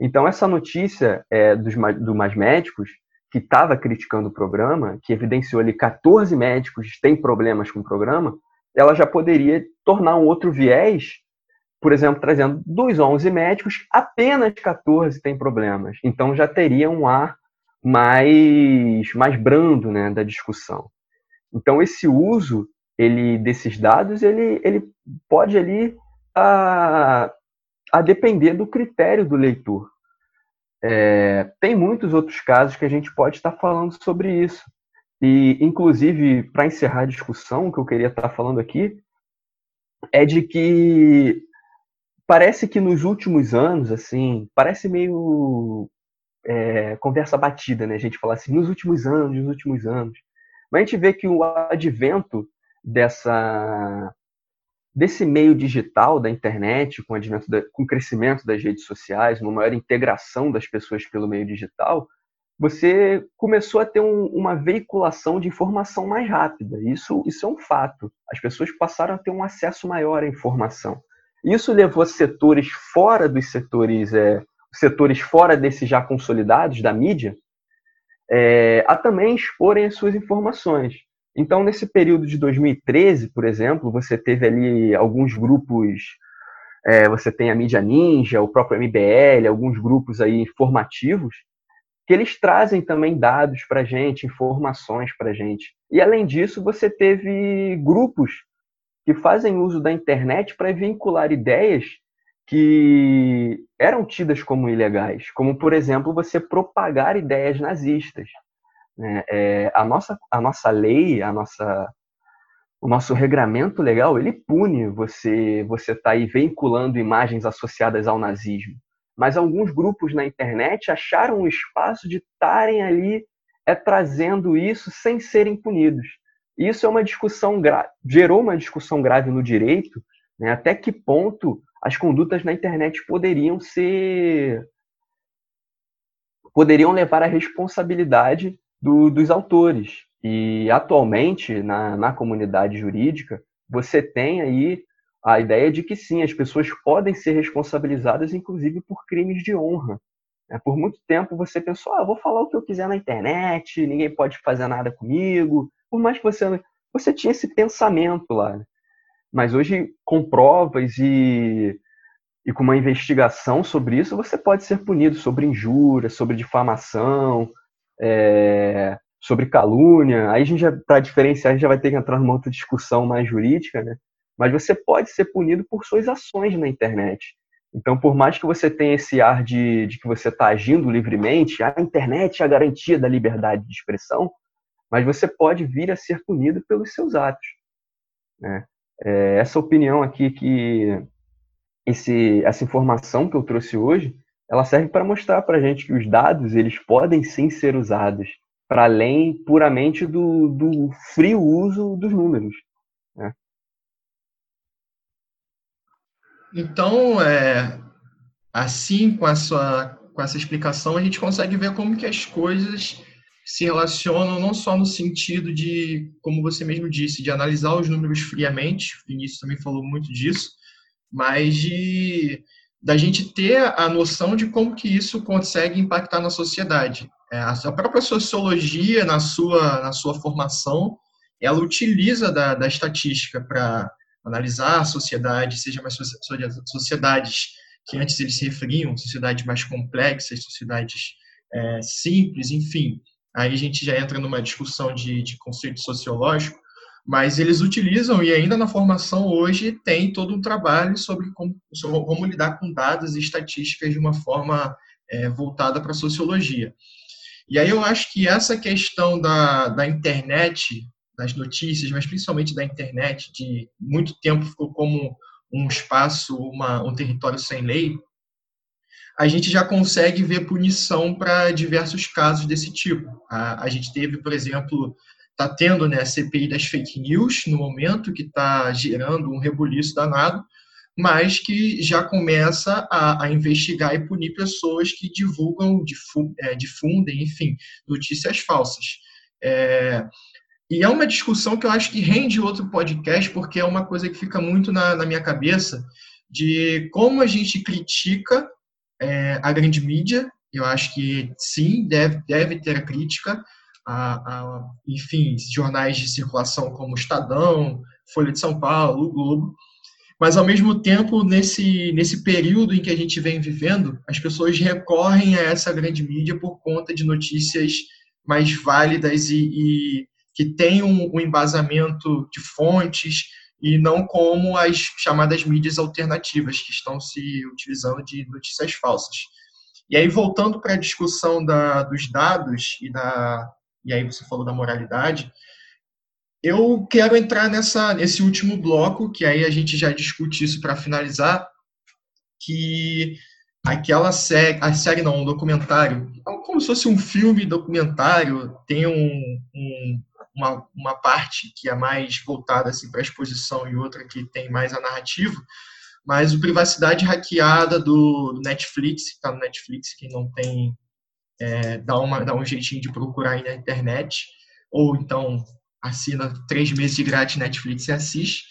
C: Então, essa notícia é, dos, do Mais Médicos, que estava criticando o programa, que evidenciou ali 14 médicos têm problemas com o programa, ela já poderia tornar um outro viés, por exemplo, trazendo dos 11 médicos, apenas 14 têm problemas. Então já teria um ar mais, mais brando né, da discussão. Então esse uso ele desses dados ele, ele pode ali a, a depender do critério do leitor. É, tem muitos outros casos que a gente pode estar falando sobre isso. E, inclusive, para encerrar a discussão, o que eu queria estar falando aqui é de que parece que nos últimos anos, assim, parece meio é, conversa batida, né? A gente falar assim, nos últimos anos, nos últimos anos. Mas a gente vê que o advento dessa desse meio digital da internet, com da, com o crescimento das redes sociais, uma maior integração das pessoas pelo meio digital, você começou a ter um, uma veiculação de informação mais rápida. Isso, isso é um fato. As pessoas passaram a ter um acesso maior à informação. Isso levou setores fora dos setores, é, setores fora desses já consolidados da mídia, é, a também exporem as suas informações. Então, nesse período de 2013, por exemplo, você teve ali alguns grupos, é, você tem a mídia ninja, o próprio MBL, alguns grupos aí informativos, que eles trazem também dados para gente, informações para gente. E além disso, você teve grupos que fazem uso da internet para vincular ideias que eram tidas como ilegais, como por exemplo você propagar ideias nazistas. Né? É, a, nossa, a nossa lei, a nossa, o nosso regramento legal, ele pune você você tá aí vinculando imagens associadas ao nazismo. Mas alguns grupos na internet acharam um espaço de estarem ali é, trazendo isso sem serem punidos. Isso é uma discussão gerou uma discussão grave no direito, né? até que ponto as condutas na internet poderiam ser poderiam levar à responsabilidade do, dos autores. E atualmente, na, na comunidade jurídica, você tem aí a ideia de que sim, as pessoas podem ser responsabilizadas, inclusive por crimes de honra. É, por muito tempo você pensou, ah, vou falar o que eu quiser na internet, ninguém pode fazer nada comigo. Por mais que você você tinha esse pensamento lá. Né? Mas hoje, com provas e, e com uma investigação sobre isso, você pode ser punido sobre injúria, sobre difamação, é, sobre calúnia. Aí a gente, para diferenciar, a gente já vai ter que entrar numa outra discussão mais jurídica, né? Mas você pode ser punido por suas ações na internet. Então, por mais que você tenha esse ar de, de que você está agindo livremente, a internet é a garantia da liberdade de expressão, mas você pode vir a ser punido pelos seus atos. Né? É, essa opinião aqui que esse, essa informação que eu trouxe hoje, ela serve para mostrar para a gente que os dados eles podem sim ser usados para além puramente do, do frio uso dos números. Né?
A: Então, é, assim, com, a sua, com essa explicação, a gente consegue ver como que as coisas se relacionam não só no sentido de, como você mesmo disse, de analisar os números friamente, o Vinícius também falou muito disso, mas de da gente ter a noção de como que isso consegue impactar na sociedade. É, a própria sociologia, na sua, na sua formação, ela utiliza da, da estatística para analisar a sociedade, seja mais sociedades que antes eles se referiam, sociedades mais complexas, sociedades é, simples, enfim. Aí a gente já entra numa discussão de, de conceito sociológico, mas eles utilizam, e ainda na formação hoje, tem todo um trabalho sobre como, sobre como lidar com dados e estatísticas de uma forma é, voltada para a sociologia. E aí eu acho que essa questão da, da internet, das notícias, mas principalmente da internet, de muito tempo ficou como um espaço, uma, um território sem lei, a gente já consegue ver punição para diversos casos desse tipo. A, a gente teve, por exemplo, está tendo né, a CPI das fake news no momento, que está gerando um rebuliço danado, mas que já começa a, a investigar e punir pessoas que divulgam, é, difundem, enfim, notícias falsas. É, e é uma discussão que eu acho que rende outro podcast, porque é uma coisa que fica muito na, na minha cabeça, de como a gente critica é, a grande mídia. Eu acho que sim, deve, deve ter a crítica, a, a, enfim, jornais de circulação como Estadão, Folha de São Paulo, o Globo, mas ao mesmo tempo, nesse, nesse período em que a gente vem vivendo, as pessoas recorrem a essa grande mídia por conta de notícias mais válidas e, e que têm um, um embasamento de fontes e não como as chamadas mídias alternativas, que estão se utilizando de notícias falsas. E aí, voltando para a discussão da, dos dados e da, e aí você falou da moralidade. Eu quero entrar nessa, nesse último bloco, que aí a gente já discute isso para finalizar, que aquela série, a série não, um documentário, é como se fosse um filme documentário, tem um, um, uma, uma parte que é mais voltada assim, para a exposição e outra que tem mais a narrativa, mas o Privacidade Hackeada do Netflix, que está no Netflix, que não tem, é, dá, uma, dá um jeitinho de procurar aí na internet, ou então assina três meses de grátis Netflix e assiste,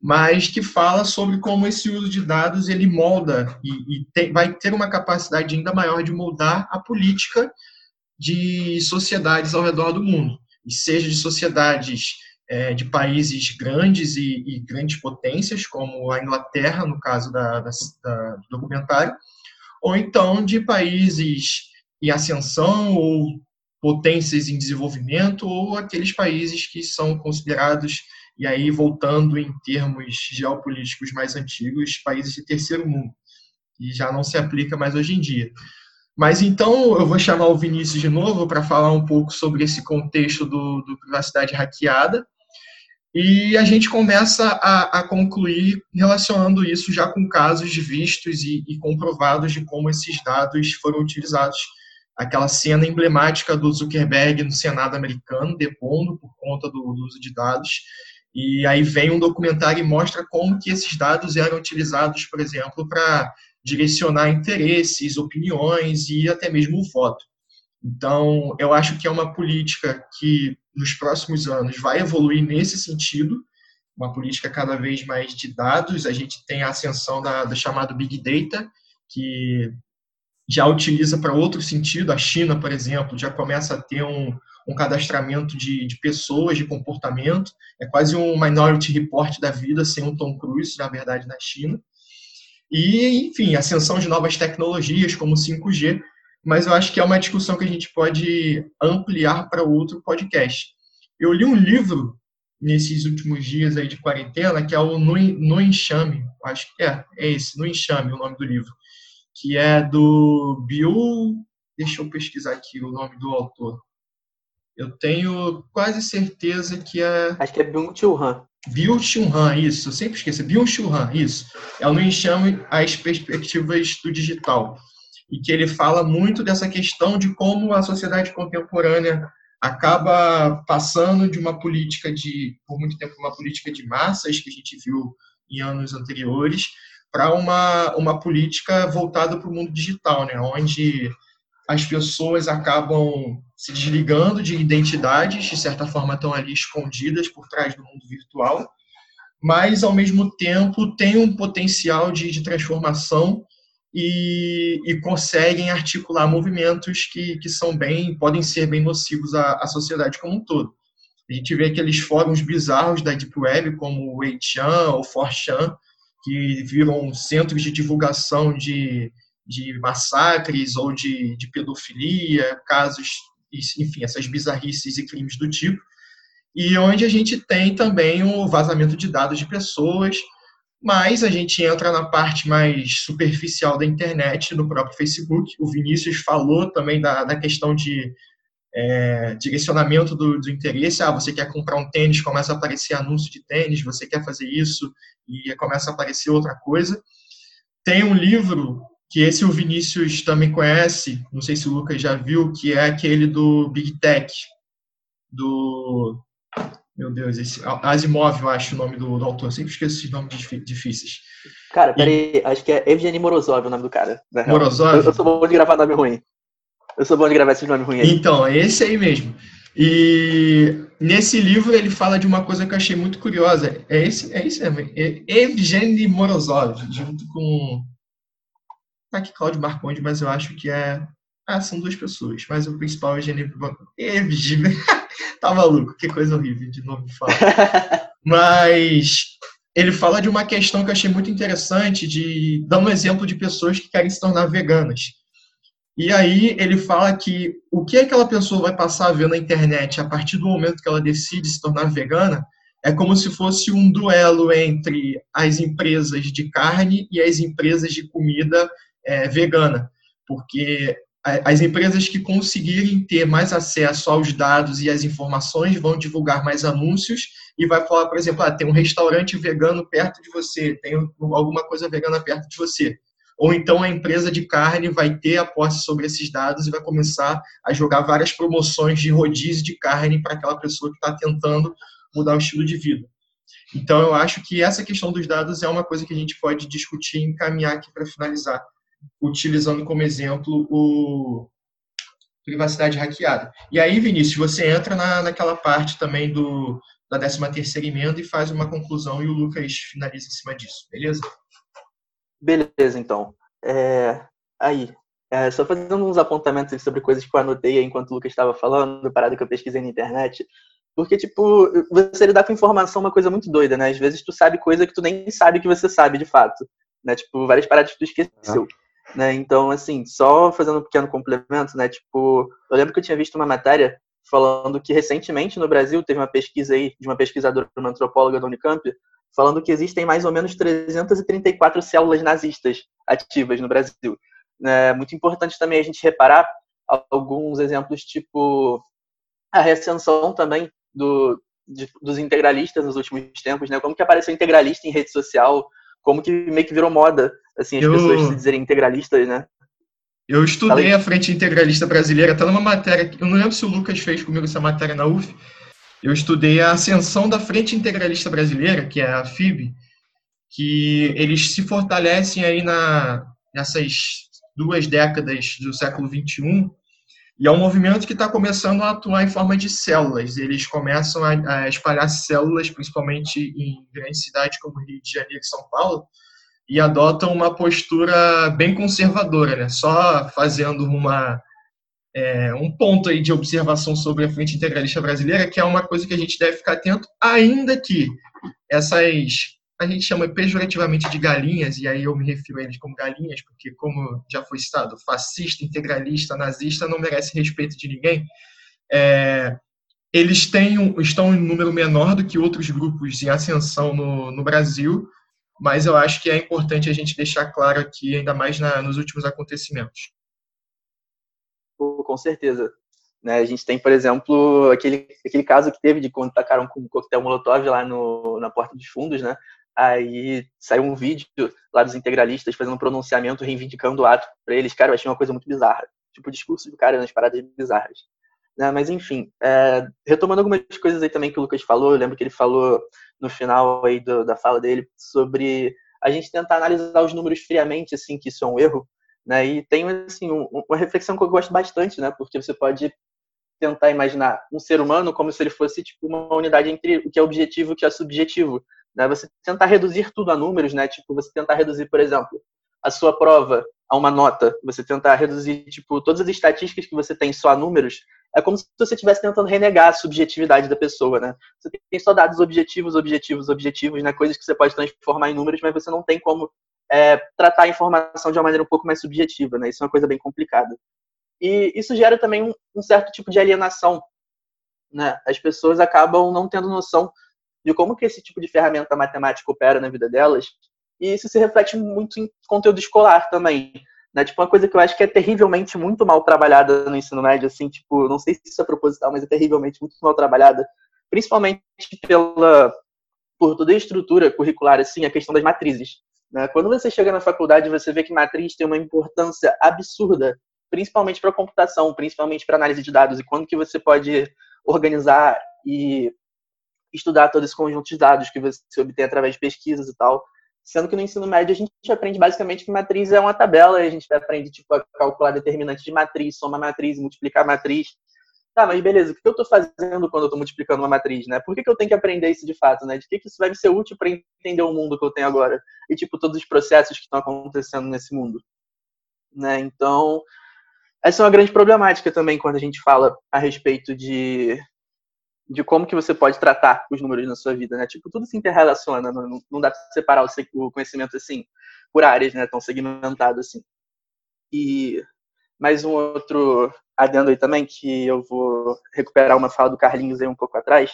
A: mas que fala sobre como esse uso de dados ele molda e, e tem, vai ter uma capacidade ainda maior de moldar a política de sociedades ao redor do mundo, e seja de sociedades é, de países grandes e, e, grandes potências, como a Inglaterra, no caso da, da, da, do documentário, ou então de países em ascensão ou potências em desenvolvimento, ou aqueles países que são considerados, e aí voltando em termos geopolíticos mais antigos, países de terceiro mundo, que já não se aplica mais hoje em dia. Mas então eu vou chamar o Vinícius de novo para falar um pouco sobre esse contexto do, do privacidade hackeada. E a gente começa a, a, concluir relacionando isso já com casos vistos e, e, comprovados de como esses dados foram utilizados. Aquela cena emblemática do Zuckerberg no Senado americano, depondo por conta do, uso de dados. E aí vem um documentário e mostra como que esses dados eram utilizados, por exemplo, para direcionar interesses, opiniões e até mesmo o voto. Então, eu acho que é uma política que nos próximos anos vai evoluir nesse sentido, uma política cada vez mais de dados. A gente tem a ascensão da, chamada Big Data, que já utiliza para outro sentido. A China, por exemplo, já começa a ter um, um cadastramento de, de, pessoas, de comportamento. É quase um Minority Report da vida, sem um Tom Cruise, na verdade, na China. E, enfim, ascensão de novas tecnologias como 5G, mas eu acho que é uma discussão que a gente pode ampliar para outro podcast. Eu li um livro nesses últimos dias aí de quarentena, que é o No, no Enxame, acho que é, é esse, No Enxame, o nome do livro, que é do Bill, deixa eu pesquisar aqui o nome do autor. Eu tenho quase certeza que é...
B: Acho que é Byung-Chul Han.
A: Byung-Chul Han, isso, eu sempre esqueço, Byung-Chul Han, isso. É o No Enxame, as perspectivas do digital. E que ele fala muito dessa questão de como a sociedade contemporânea acaba passando de uma política de, por muito tempo, uma política de massas, que a gente viu em anos anteriores, para uma, uma política voltada para o mundo digital, né? onde as pessoas acabam se desligando de identidades, de certa forma estão ali escondidas por trás do mundo virtual, mas, ao mesmo tempo, tem um potencial de, de transformação e, e, conseguem articular movimentos que, que são bem, podem ser bem nocivos à, à sociedade como um todo. A gente vê aqueles fóruns bizarros da Deep Web, como o 8chan ou 4chan, que viram centros de divulgação de, de massacres ou de, de pedofilia, casos, enfim, essas bizarrices e crimes do tipo. E onde a gente tem também o vazamento de dados de pessoas, mas a gente entra na parte mais superficial da internet, no próprio Facebook. O Vinícius falou também da, da questão de é, direcionamento do, do, interesse. Ah, você quer comprar um tênis, começa a aparecer anúncio de tênis, você quer fazer isso e começa a aparecer outra coisa. Tem um livro que esse o Vinícius também conhece, não sei se o Lucas já viu, que é aquele do Big Tech, do meu Deus, esse, Asimov, eu acho o nome do, do autor. Sempre esqueço esses nomes difíceis.
B: Cara, peraí, e... acho que é Evgeny Morozov o nome do cara.
A: Morozov?
B: Eu, eu, sou bom de gravar nome ruim. Eu sou bom de gravar esses nomes ruins aí.
A: Então, é esse aí mesmo. E nesse livro ele fala de uma coisa que eu achei muito curiosa. É esse, é esse mesmo. É Evgeny Morozov, junto com. Tá aqui Claudio Marconde, mas eu acho que é. Ah, são duas pessoas, mas o principal é Evgeny. Evgeny. tá maluco, que coisa horrível de novo falar. Mas ele fala de uma questão que eu achei muito interessante, de dar um exemplo de pessoas que querem se tornar veganas. E aí ele fala que o que aquela pessoa vai passar a ver na internet a partir do momento que ela decide se tornar vegana é como se fosse um duelo entre as empresas de carne e as empresas de comida é, vegana, porque as empresas que conseguirem ter mais acesso aos dados e às informações vão divulgar mais anúncios e vai falar, por exemplo, ah, tem um restaurante vegano perto de você, tem alguma coisa vegana perto de você. Ou então a empresa de carne vai ter a posse sobre esses dados e vai começar a jogar várias promoções de rodízio de carne para aquela pessoa que está tentando mudar o estilo de vida. Então, eu acho que essa questão dos dados é uma coisa que a gente pode discutir e encaminhar aqui para finalizar, utilizando como exemplo o privacidade hackeada. E aí, Vinícius, você entra na, naquela parte também do, da 13 terceira emenda e faz uma conclusão e o Lucas finaliza em cima disso, beleza?
B: Beleza, então. É, aí, é, só fazendo uns apontamentos sobre coisas que eu anotei enquanto o Lucas estava falando, parada que eu pesquisei na internet. Porque, tipo, você lidar com informação é uma coisa muito doida, né? Às vezes tu sabe coisa que tu nem sabe que você sabe de fato. Né? Tipo, várias paradas que tu esqueceu. Né? Então, assim, só fazendo um pequeno complemento, né? Tipo, eu lembro que eu tinha visto uma matéria falando que recentemente no Brasil teve uma pesquisa aí de uma pesquisadora, uma antropóloga da Unicamp, falando que existem mais ou menos 334 células nazistas ativas no Brasil. É muito importante também a gente reparar alguns exemplos, tipo a reascensão também do, de, dos integralistas nos últimos tempos, né? Como que apareceu integralista em rede social, como que meio que virou moda, assim, as eu, pessoas se dizerem integralistas, né?
A: Eu estudei a Frente Integralista Brasileira, até numa matéria, eu não lembro se o Lucas fez comigo essa matéria na UF, eu estudei a ascensão da Frente Integralista Brasileira, que é a FIB, que eles se fortalecem aí na, nessas duas décadas do século XXI, e é um movimento que está começando a atuar em forma de células. Eles começam a, a, espalhar células, principalmente em grandes cidades como Rio de Janeiro e São Paulo, e adotam uma postura bem conservadora, né? Só fazendo uma é, um ponto aí de observação sobre a frente integralista brasileira, que é uma coisa que a gente deve ficar atento, ainda que essas a gente chama pejorativamente de galinhas, e aí eu me refiro a eles como galinhas, porque, como já foi citado, fascista, integralista, nazista não merece respeito de ninguém. É, eles têm um, estão em número menor do que outros grupos em ascensão no, no Brasil, mas eu acho que é importante a gente deixar claro aqui, ainda mais na, nos últimos acontecimentos.
B: Com certeza. Né, a gente tem, por exemplo, aquele, aquele caso que teve de quando tacaram com um coquetel molotov lá no, na porta dos fundos, né? Aí saiu um vídeo lá dos integralistas fazendo um pronunciamento reivindicando o ato para eles. Cara, eu achei uma coisa muito bizarra. Tipo, o discurso do cara nas paradas bizarras. Né? Mas, enfim, é, retomando algumas coisas aí também que o Lucas falou, eu lembro que ele falou no final aí do, da fala dele sobre a gente tentar analisar os números friamente, assim, que isso é um erro. Né? E tem, assim, um, uma reflexão que eu gosto bastante, né? Porque você pode tentar imaginar um ser humano como se ele fosse tipo uma unidade entre o que é objetivo e o que é subjetivo. Né? Você tentar reduzir tudo a números, né? Tipo, você tentar reduzir, por exemplo, a sua prova a uma nota, você tentar reduzir, tipo, todas as estatísticas que você tem só a números, é como se você estivesse tentando renegar a subjetividade da pessoa, né? Você tem só dados objetivos, objetivos, objetivos, né? Coisas que você pode transformar em números, mas você não tem como é, tratar a informação de uma maneira um pouco mais subjetiva, né? Isso é uma coisa bem complicada. E isso gera também um, um certo tipo de alienação, né? As pessoas acabam não tendo noção de como que esse tipo de ferramenta matemática opera na vida delas, e isso se reflete muito em conteúdo escolar também. Né? Tipo, uma coisa que eu acho que é terrivelmente muito mal trabalhada no ensino médio, assim, tipo, não sei se isso é proposital, mas é terrivelmente muito mal trabalhada, principalmente pela por toda a estrutura curricular, assim, a questão das matrizes. Né? Quando você chega na faculdade, você vê que matriz tem uma importância absurda, principalmente para computação, principalmente para análise de dados, e quando que você pode organizar e estudar todo esse conjunto de dados que você obtém através de pesquisas e tal. Sendo que no ensino médio a gente aprende basicamente que matriz é uma tabela, a gente aprende tipo, a calcular determinante de matriz, somar matriz, multiplicar matriz. Tá, mas beleza, o que eu estou fazendo quando eu estou multiplicando uma matriz, né? Por que, que eu tenho que aprender isso de fato, né? De que, que isso vai me ser útil para entender o mundo que eu tenho agora? E, tipo, todos os processos que estão acontecendo nesse mundo. Né? Então, essa é uma grande problemática também quando a gente fala a respeito de de como que você pode tratar os números na sua vida, né? Tipo, tudo se interrelaciona, não, não dá para separar o conhecimento assim por áreas, né? Tão segmentado assim. E mais um outro adendo aí também que eu vou recuperar uma fala do Carlinhos aí um pouco atrás,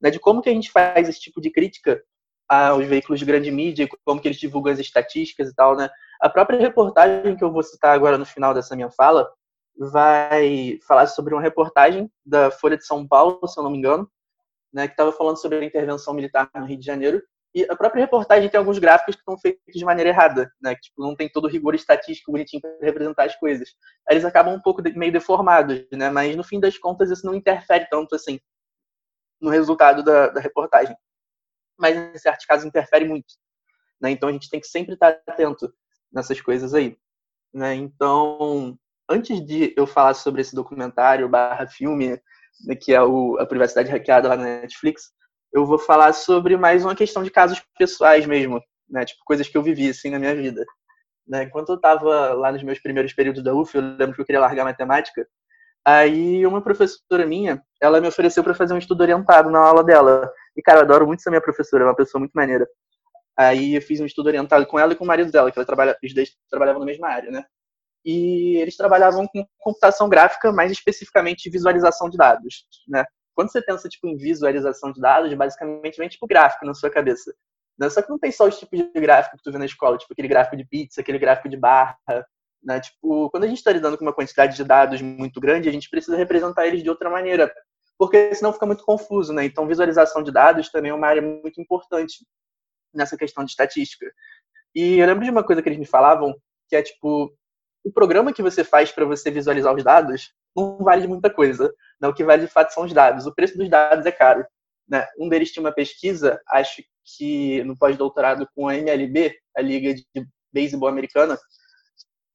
B: né? De como que a gente faz esse tipo de crítica aos veículos de grande mídia, como que eles divulgam as estatísticas e tal, né? A própria reportagem que eu vou citar agora no final dessa minha fala, vai falar sobre uma reportagem da Folha de São Paulo, se eu não me engano, né, que estava falando sobre a intervenção militar no Rio de Janeiro, E a própria reportagem tem alguns gráficos que estão feitos de maneira errada, né? Que, tipo, não tem todo o rigor estatístico bonitinho para representar as coisas. Eles acabam um pouco de, meio deformados, né? Mas no fim das contas isso não interfere tanto assim no resultado da, da reportagem. Mas em certos casos interfere muito. Né? Então a gente tem que sempre estar atento nessas coisas aí. Né? Então, antes de eu falar sobre esse documentário barra filme, né, que é o, a privacidade hackeada lá na Netflix, eu vou falar sobre mais uma questão de casos pessoais mesmo, né? Tipo, coisas que eu vivi, assim, na minha vida. Né? Enquanto eu estava lá nos meus primeiros períodos da UF, eu lembro que eu queria largar matemática, aí uma professora minha, ela me ofereceu para fazer um estudo orientado na aula dela. E, cara, eu adoro muito essa minha professora, é uma pessoa muito maneira. Aí eu fiz um estudo orientado com ela e com o marido dela, que ela trabalha, os dois trabalhavam na mesma área, né? E eles trabalhavam com computação gráfica, mais especificamente visualização de dados, né? Quando você pensa tipo em visualização de dados, basicamente vem tipo gráfico na sua cabeça. Né? Só que não tem só os tipos de gráfico que tu vê na escola, tipo aquele gráfico de pizza, aquele gráfico de barra, né? Tipo, quando a gente está lidando com uma quantidade de dados muito grande, a gente precisa representar eles de outra maneira, porque senão fica muito confuso, né? Então, visualização de dados também é uma área muito importante nessa questão de estatística. E eu lembro de uma coisa que eles me falavam, que é tipo, o programa que você faz para você visualizar os dados não vale de muita coisa. Né? O que vale de fato são os dados. O preço dos dados é caro. Né? Um deles tinha uma pesquisa, acho que no pós-doutorado com a MLB, a Liga de Beisebol Americana,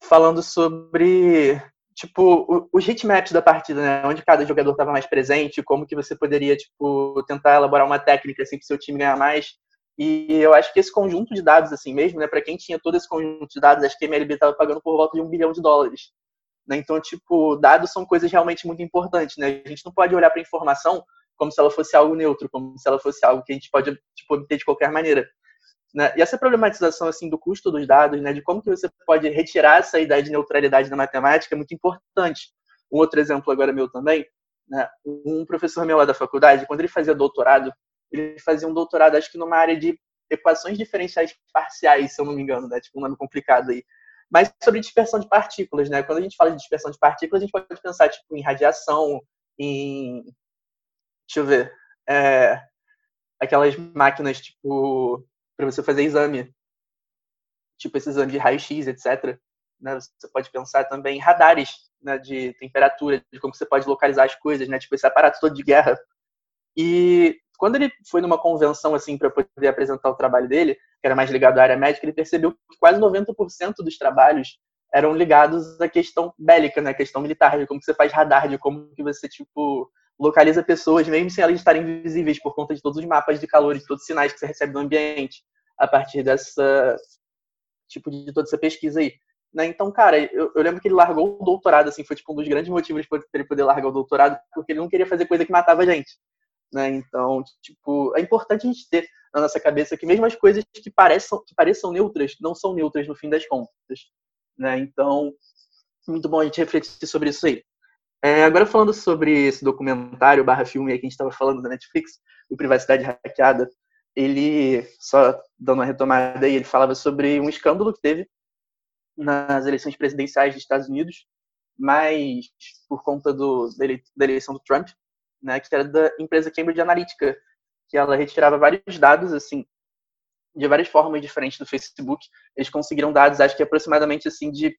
B: falando sobre tipo os hitmaps da partida, né? Onde cada jogador estava mais presente, como que você poderia tipo tentar elaborar uma técnica assim para seu time ganhar mais. E eu acho que esse conjunto de dados, assim mesmo, né, para quem tinha todo esse conjunto de dados, acho que a MLB estava pagando por volta de um bilhão de dólares. Né? Então, tipo, dados são coisas realmente muito importantes. Né? A gente não pode olhar para a informação como se ela fosse algo neutro, como se ela fosse algo que a gente pode tipo, obter de qualquer maneira. Né? E essa problematização assim do custo dos dados, né, de como que você pode retirar essa ideia de neutralidade na matemática é muito importante. Um outro exemplo agora meu também, né, um professor meu lá da faculdade, quando ele fazia doutorado, ele fazia um doutorado, acho que numa área de equações diferenciais parciais, se eu não me engano, né? Tipo um nome complicado aí. Mas sobre dispersão de partículas, né? Quando a gente fala de dispersão de partículas, a gente pode pensar tipo em radiação, em deixa eu ver, é, aquelas máquinas tipo para você fazer exame, tipo esse exame de raio-x, etc. Né? Você pode pensar também em radares né, de temperatura, de como você pode localizar as coisas, né? Tipo esse aparato todo de guerra. E quando ele foi numa convenção assim para poder apresentar o trabalho dele, que era mais ligado à área médica, ele percebeu que quase 90% dos trabalhos eram ligados à questão bélica, né, à questão militar, de como você faz radar, de como que você tipo localiza pessoas mesmo sem elas estarem invisíveis por conta de todos os mapas de calor e todos os sinais que você recebe do ambiente a partir dessa tipo de toda essa pesquisa aí. Né? Então, cara, eu, eu, lembro que ele largou o doutorado, assim, foi tipo um dos grandes motivos para ele poder largar o doutorado, porque ele não queria fazer coisa que matava a gente. Né? Então, tipo, é importante a gente ter na nossa cabeça que mesmo as coisas que pareçam, que pareçam neutras não são neutras no fim das contas. Né? Então, muito bom a gente refletir sobre isso aí. É, agora falando sobre esse documentário barra filme que a gente estava falando da Netflix, o Privacidade Hackeada, ele, só dando uma retomada aí, ele falava sobre um escândalo que teve nas eleições presidenciais dos Estados Unidos, mas por conta do, da eleição do Trump, né, que era da empresa Cambridge Analytica, que ela retirava vários dados, assim, de várias formas diferentes do Facebook. Eles conseguiram dados, acho que aproximadamente, assim, de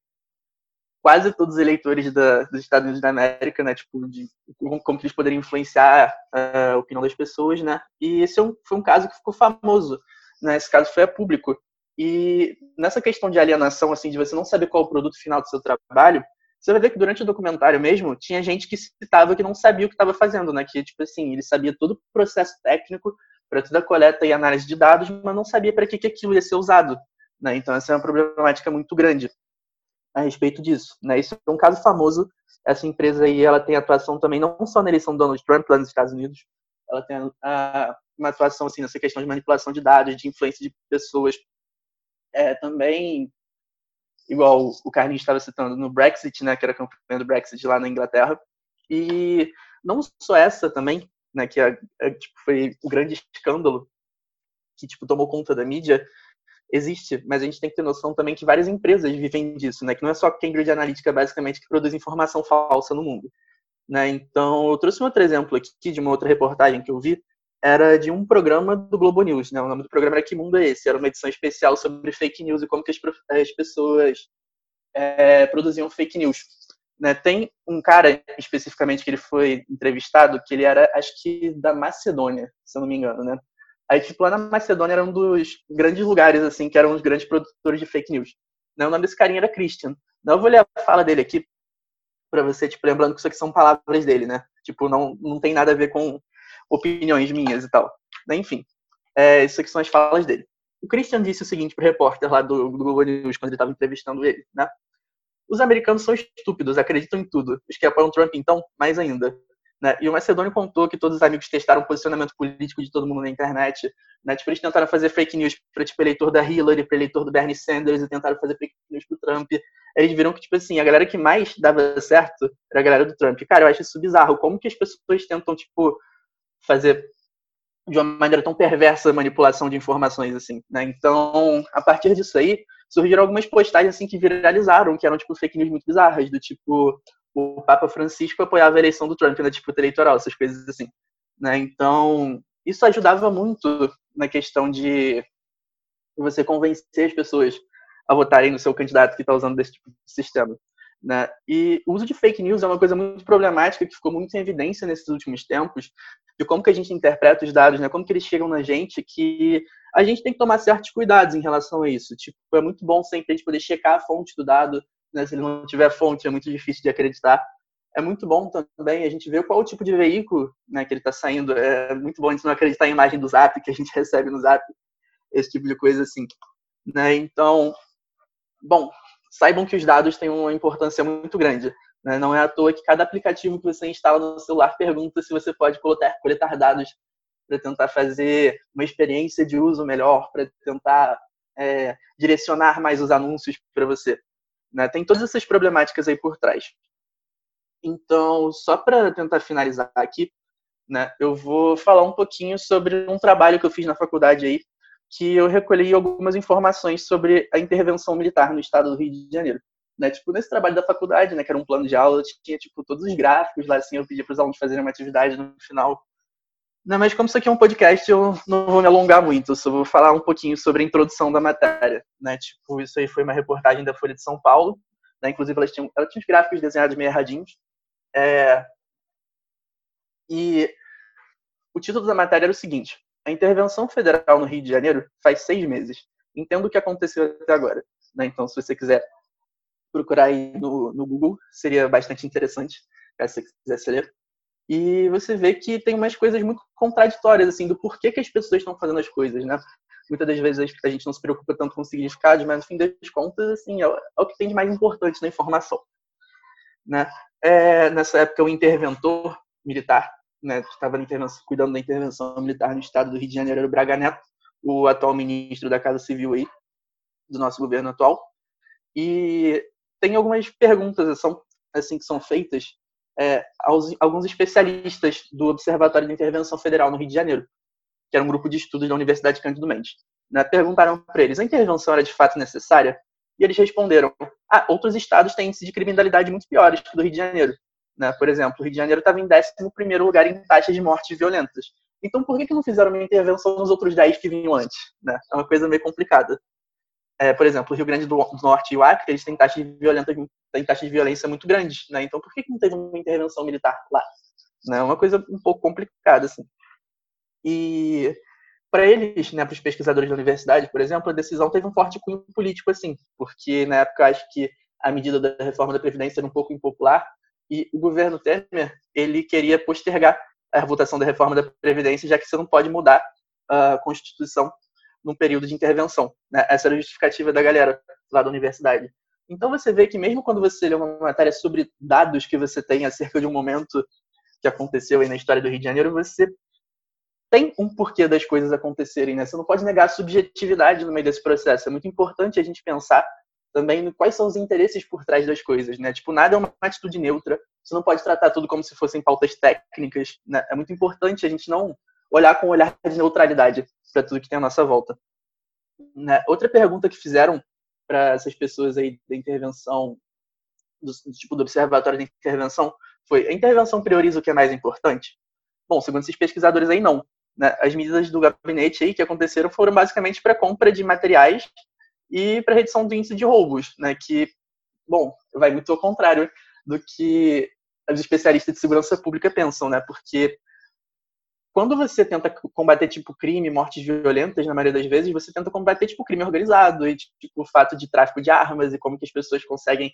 B: quase todos os eleitores da, dos Estados Unidos da América, né, tipo, de como, como eles poderiam influenciar a opinião das pessoas, né, e esse é um, foi um caso que ficou famoso, né, esse caso foi a público. E nessa questão de alienação, assim, de você não saber qual é o produto final do seu trabalho, você vai ver que durante o documentário mesmo, tinha gente que citava que não sabia o que estava fazendo, né? Que, tipo assim, ele sabia todo o processo técnico para toda a coleta e análise de dados, mas não sabia para que, que aquilo ia ser usado. Né? Então, essa é uma problemática muito grande a respeito disso. Né? Isso é um caso famoso. Essa empresa aí, ela tem atuação também não só na eleição do Donald Trump lá nos Estados Unidos, ela tem a, uma atuação assim nessa questão de manipulação de dados, de influência de pessoas, é, também igual o Carlinhos estava citando no Brexit, né, que era campanha do Brexit lá na Inglaterra. E não só essa também, né, que é, é, tipo, foi o grande escândalo que tipo tomou conta da mídia, existe, mas a gente tem que ter noção também que várias empresas vivem disso, né, que não é só Cambridge Analytica basicamente que produz informação falsa no mundo. Né? Então, eu trouxe um outro exemplo aqui de uma outra reportagem que eu vi, era de um programa do Globo News, né? O nome do programa era Que Mundo é Esse? Era uma edição especial sobre fake news e como que as, as pessoas é, produziam fake news. Né? Tem um cara especificamente que ele foi entrevistado que ele era, acho que da Macedônia, se eu não me engano, né? Aí, tipo, lá na Macedônia era um dos grandes lugares, assim, que eram os grandes produtores de fake news. Né? O nome desse carinha era Christian. Então, eu vou ler a fala dele aqui para você, tipo, lembrando que isso aqui são palavras dele, né? Tipo, não, não tem nada a ver com opiniões minhas e tal. Né? Enfim, é, isso aqui são as falas dele. O Christian disse o seguinte pro repórter lá do, do News, quando ele estava entrevistando ele, né? Os americanos são estúpidos, acreditam em tudo. Os que apoiam Trump, então, mais ainda. Né? E o Macedônio contou que todos os amigos testaram o posicionamento político de todo mundo na internet. Né? Tipo, eles tentaram fazer fake news para tipo, eleitor da Hillary, para eleitor do Bernie Sanders, e tentaram fazer fake news pro Trump. Eles viram que, tipo assim, a galera que mais dava certo era a galera do Trump. Cara, eu acho isso bizarro. Como que as pessoas tentam, tipo, fazer de uma maneira tão perversa a manipulação de informações, assim, né? Então, a partir disso aí, surgiram algumas postagens, assim, que viralizaram, que eram, tipo, fake news muito bizarras, do tipo, o Papa Francisco apoiava a eleição do Trump na disputa eleitoral, essas coisas assim, né? Então, isso ajudava muito na questão de você convencer as pessoas a votarem no seu candidato que está usando desse tipo de sistema. Né? E o uso de fake news é uma coisa muito problemática que ficou muito em evidência nesses últimos tempos, de como que a gente interpreta os dados, né? como que eles chegam na gente, que a gente tem que tomar certos cuidados em relação a isso. Tipo, é muito bom sempre a gente poder checar a fonte do dado, né? se ele não tiver fonte é muito difícil de acreditar. É muito bom também a gente ver qual o tipo de veículo né, que ele está saindo. É muito bom a gente não acreditar em imagem do Zap que a gente recebe no Zap, esse tipo de coisa assim. Né? Então, bom, saibam que os dados têm uma importância muito grande. Né? Não é à toa que cada aplicativo que você instala no celular pergunta se você pode coletar, coletar dados para tentar fazer uma experiência de uso melhor, para tentar é, direcionar mais os anúncios para você. Né? Tem todas essas problemáticas aí por trás. Então, só para tentar finalizar aqui, né, eu vou falar um pouquinho sobre um trabalho que eu fiz na faculdade aí, que eu recolhi algumas informações sobre a intervenção militar no estado do Rio de Janeiro. Né, tipo, nesse trabalho da faculdade, né, que era um plano de aula, tinha tipo todos os gráficos lá, assim, eu pedi para os alunos fazerem uma atividade no final. Não, mas como isso aqui é um podcast, eu não vou me alongar muito, só vou falar um pouquinho sobre a introdução da matéria, né? Tipo, isso aí foi uma reportagem da Folha de São Paulo, né? Inclusive, elas tinham, ela tinha os gráficos desenhados meio erradinhos. É... E o título da matéria era o seguinte: a intervenção federal no Rio de Janeiro faz seis meses. Entendo o que aconteceu até agora. Né? Então, se você quiser procurar aí no, no Google, seria bastante interessante, caso você quisesse ler. E você vê que tem umas coisas muito contraditórias, assim, do porquê que as pessoas estão fazendo as coisas, né? Muitas das vezes a gente não se preocupa tanto com significados, mas no fim das contas, assim, é, é o que tem de mais importante na informação. Né? É, nessa época, o interventor militar né, que estava cuidando da intervenção militar no estado do Rio de Janeiro era o Braga Neto, o atual ministro da Casa Civil aí, do nosso governo atual. E tem algumas perguntas são, assim, que são feitas é, aos alguns especialistas do Observatório de Intervenção Federal no Rio de Janeiro, que era um grupo de estudos da Universidade Cândido Mendes. Né, perguntaram para eles, a intervenção era de fato necessária? E eles responderam, ah, outros estados têm índices de criminalidade muito piores que o do Rio de Janeiro. Né? Por exemplo, o Rio de Janeiro estava em 11 lugar em taxas de mortes violentas. Então, por que, que não fizeram uma intervenção nos outros 10 que vinham antes? Né? É uma coisa meio complicada. É, por exemplo, o Rio Grande do Norte e o Acre, eles têm taxas de, violenta, têm taxas de violência muito grandes. Né? Então, por que, não teve uma intervenção militar lá? É uma coisa um pouco complicada. Assim. E para eles, né, para os pesquisadores da universidade, por exemplo, a decisão teve um forte cunho político, assim, porque na época acho que a medida da reforma da Previdência era um pouco impopular e o governo Temer, ele queria postergar a votação da reforma da Previdência, já que você não pode mudar a Constituição num período de intervenção. Né? Essa era a justificativa da galera lá da universidade. Então você vê que mesmo quando você lê uma matéria sobre dados que você tem acerca de um momento que aconteceu aí na história do Rio de Janeiro, você tem um porquê das coisas acontecerem, né? Você não pode negar a subjetividade no meio desse processo. É muito importante a gente pensar também quais são os interesses por trás das coisas, né? Tipo, nada é uma atitude neutra. Você não pode tratar tudo como se fossem pautas técnicas, né? É muito importante a gente não olhar com um olhar de neutralidade para tudo que tem à nossa volta. Né? Outra pergunta que fizeram para essas pessoas aí da intervenção, do, tipo do observatório de intervenção, foi: a intervenção prioriza o que é mais importante? Bom, segundo esses pesquisadores aí, não. Né? As medidas do gabinete aí que aconteceram foram basicamente para compra de materiais e para redução do índice de roubos, né? Que, bom, vai muito ao contrário do que os especialistas de segurança pública pensam, né? Porque quando você tenta combater tipo crime, mortes violentas, na maioria das vezes, você tenta combater tipo crime organizado e tipo o fato de tráfico de armas e como que as pessoas conseguem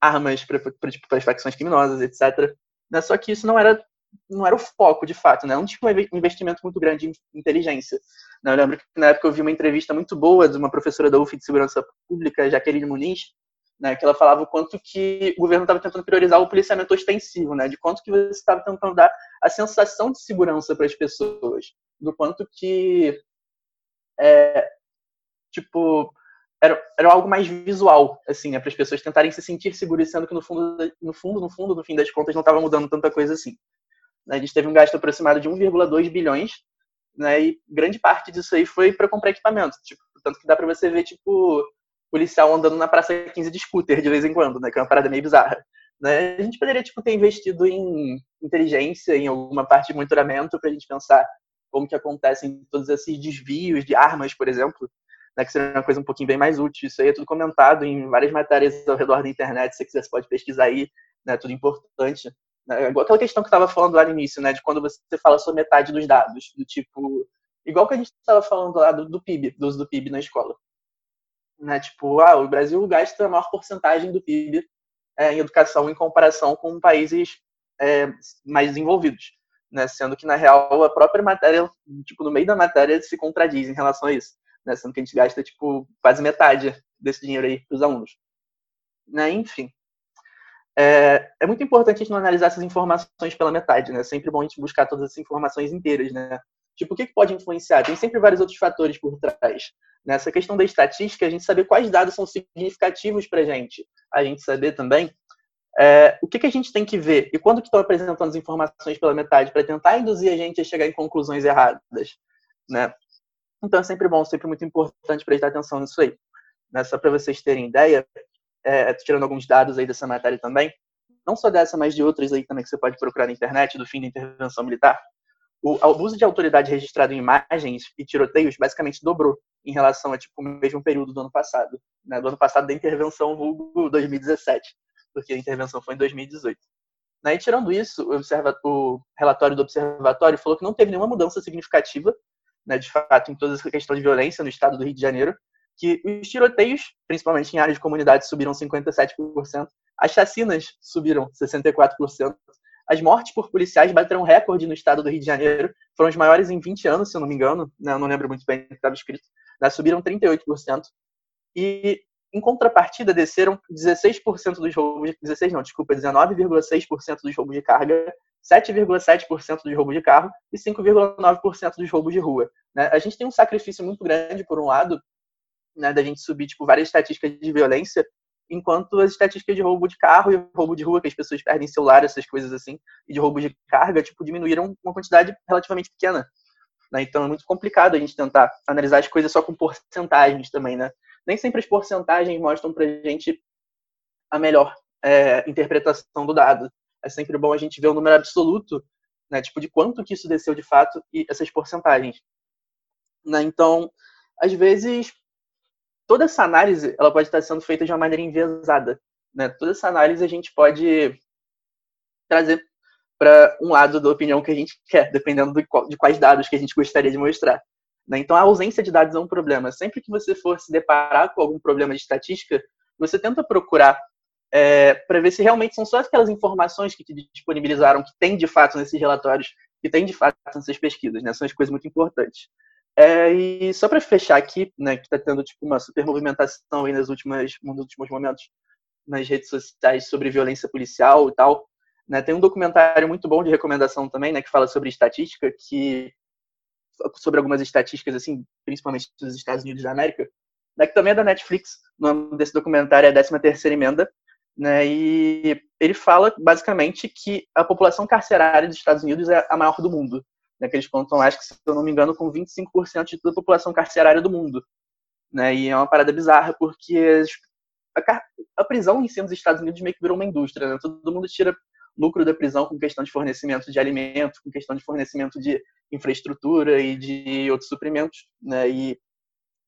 B: armas para tipo, as facções criminosas, etc. Né? Só que isso não era não era o foco, de fato, né? Não tinha um investimento muito grande em inteligência. Né? Eu lembro que na época eu vi uma entrevista muito boa de uma professora da UF de Segurança Pública, Jaqueline Muniz, né, que ela falava o quanto que o governo estava tentando priorizar o policiamento ostensivo, né, de quanto que você estava tentando dar a sensação de segurança para as pessoas, do quanto que é, tipo era, era algo mais visual, assim, né, para as pessoas tentarem se sentir seguras, sendo que no fundo, no fundo, no fundo, no fim das contas, não estava mudando tanta coisa assim. Né? A gente teve um gasto aproximado de 1,2 bilhões, né? E grande parte disso aí foi para comprar equipamento. Tipo, tanto que dá para você ver, tipo, policial andando na Praça 15 de scooter de vez em quando, né? Que é uma parada meio bizarra. Né? A gente poderia, tipo, ter investido em inteligência, em alguma parte de monitoramento para a gente pensar como que acontecem todos esses desvios de armas, por exemplo, né, que seria uma coisa um pouquinho bem mais útil. Isso aí é tudo comentado em várias matérias ao redor da internet, se você quiser, você pode pesquisar aí, né, tudo importante. Né? Igual aquela questão que estava falando lá no início, né? De quando você fala sobre metade dos dados. Do tipo. Igual que a gente estava falando lá do, do, PIB, do uso do PIB na escola. Né? Tipo, ah, o Brasil gasta a maior porcentagem do PIB é, em educação em comparação com países é, mais desenvolvidos. Né? Sendo que, na real, a própria matéria, tipo, no meio da matéria, se contradiz em relação a isso. Né? Sendo que a gente gasta, tipo, quase metade desse dinheiro aí para os alunos. Né? Enfim é, é, muito importante a gente não analisar essas informações pela metade, né? É sempre bom a gente buscar todas essas informações inteiras, né? Tipo, o que, que pode influenciar? Tem sempre vários outros fatores por trás. Nessa questão da estatística, a gente saber quais dados são significativos para a gente. A gente saber também é, o que, que a gente tem que ver e quando que estão apresentando as informações pela metade para tentar induzir a gente a chegar em conclusões erradas, né? Então é sempre bom, sempre muito importante prestar atenção nisso aí. Né? Só para vocês terem ideia, é, tirando alguns dados aí dessa matéria também, não só dessa, mas de outras aí também que você pode procurar na internet, do fim da intervenção militar, o abuso de autoridade registrado em imagens e tiroteios basicamente dobrou em relação a tipo, o mesmo período do ano passado. Né? Do ano passado da intervenção vulgo 2017, porque a intervenção foi em 2018. Né? E tirando isso, o, o, relatório do observatório falou que não teve nenhuma mudança significativa, né, de fato, em toda essa questão de violência no estado do Rio de Janeiro, que os tiroteios, principalmente em áreas de comunidade, subiram 57%, as chacinas subiram 64%, as mortes por policiais bateram recorde no estado do Rio de Janeiro, foram as maiores em 20 anos, se eu não me engano, né? eu não lembro muito bem o que estava escrito, né? subiram 38%, e em contrapartida desceram 16% dos roubos, 16 não, desculpa, 19,6% dos roubos de carga, 7,7% dos roubos de carro e 5,9% dos roubos de rua. Né? A gente tem um sacrifício muito grande, por um lado, né, da gente subir tipo várias estatísticas de violência, enquanto as estatísticas de roubo de carro e roubo de rua, que as pessoas perdem celular, essas coisas assim, e de roubo de carga, tipo, diminuíram uma quantidade relativamente pequena. Né? Então é muito complicado a gente tentar analisar as coisas só com porcentagens também, né? Nem sempre as porcentagens mostram pra gente a melhor é, interpretação do dado. É sempre bom a gente ver o número absoluto, né? Tipo, de quanto que isso desceu de fato e essas porcentagens. Né? Então, às vezes, toda essa análise ela pode estar sendo feita de uma maneira enviesada. Né? Toda essa análise a gente pode trazer para um lado da opinião que a gente quer, dependendo de quais dados que a gente gostaria de mostrar. Né? Então, a ausência de dados é um problema. Sempre que você for se deparar com algum problema de estatística, você tenta procurar é, para ver se realmente são só aquelas informações que te disponibilizaram, que tem de fato nesses relatórios, que tem de fato nessas pesquisas. Né? São as coisas muito importantes. É, e só para fechar aqui, né, que está tendo tipo, uma super movimentação aí nas últimas, nos últimos momentos nas redes sociais sobre violência policial e tal, né, tem um documentário muito bom de recomendação também, né, que fala sobre estatística, que sobre algumas estatísticas assim, principalmente dos Estados Unidos da América, né, que também é da Netflix. O nome desse documentário é a 13 terceira emenda, né, e ele fala basicamente que a população carcerária dos Estados Unidos é a maior do mundo né, que eles contam, acho que, se eu não me engano, com 25% de toda a população carcerária do mundo. Né, e é uma parada bizarra, porque a, a prisão em si nos Estados Unidos meio que virou uma indústria. Né? Todo mundo tira lucro da prisão com questão de fornecimento de alimentos, com questão de fornecimento de infraestrutura e de outros suprimentos, né? E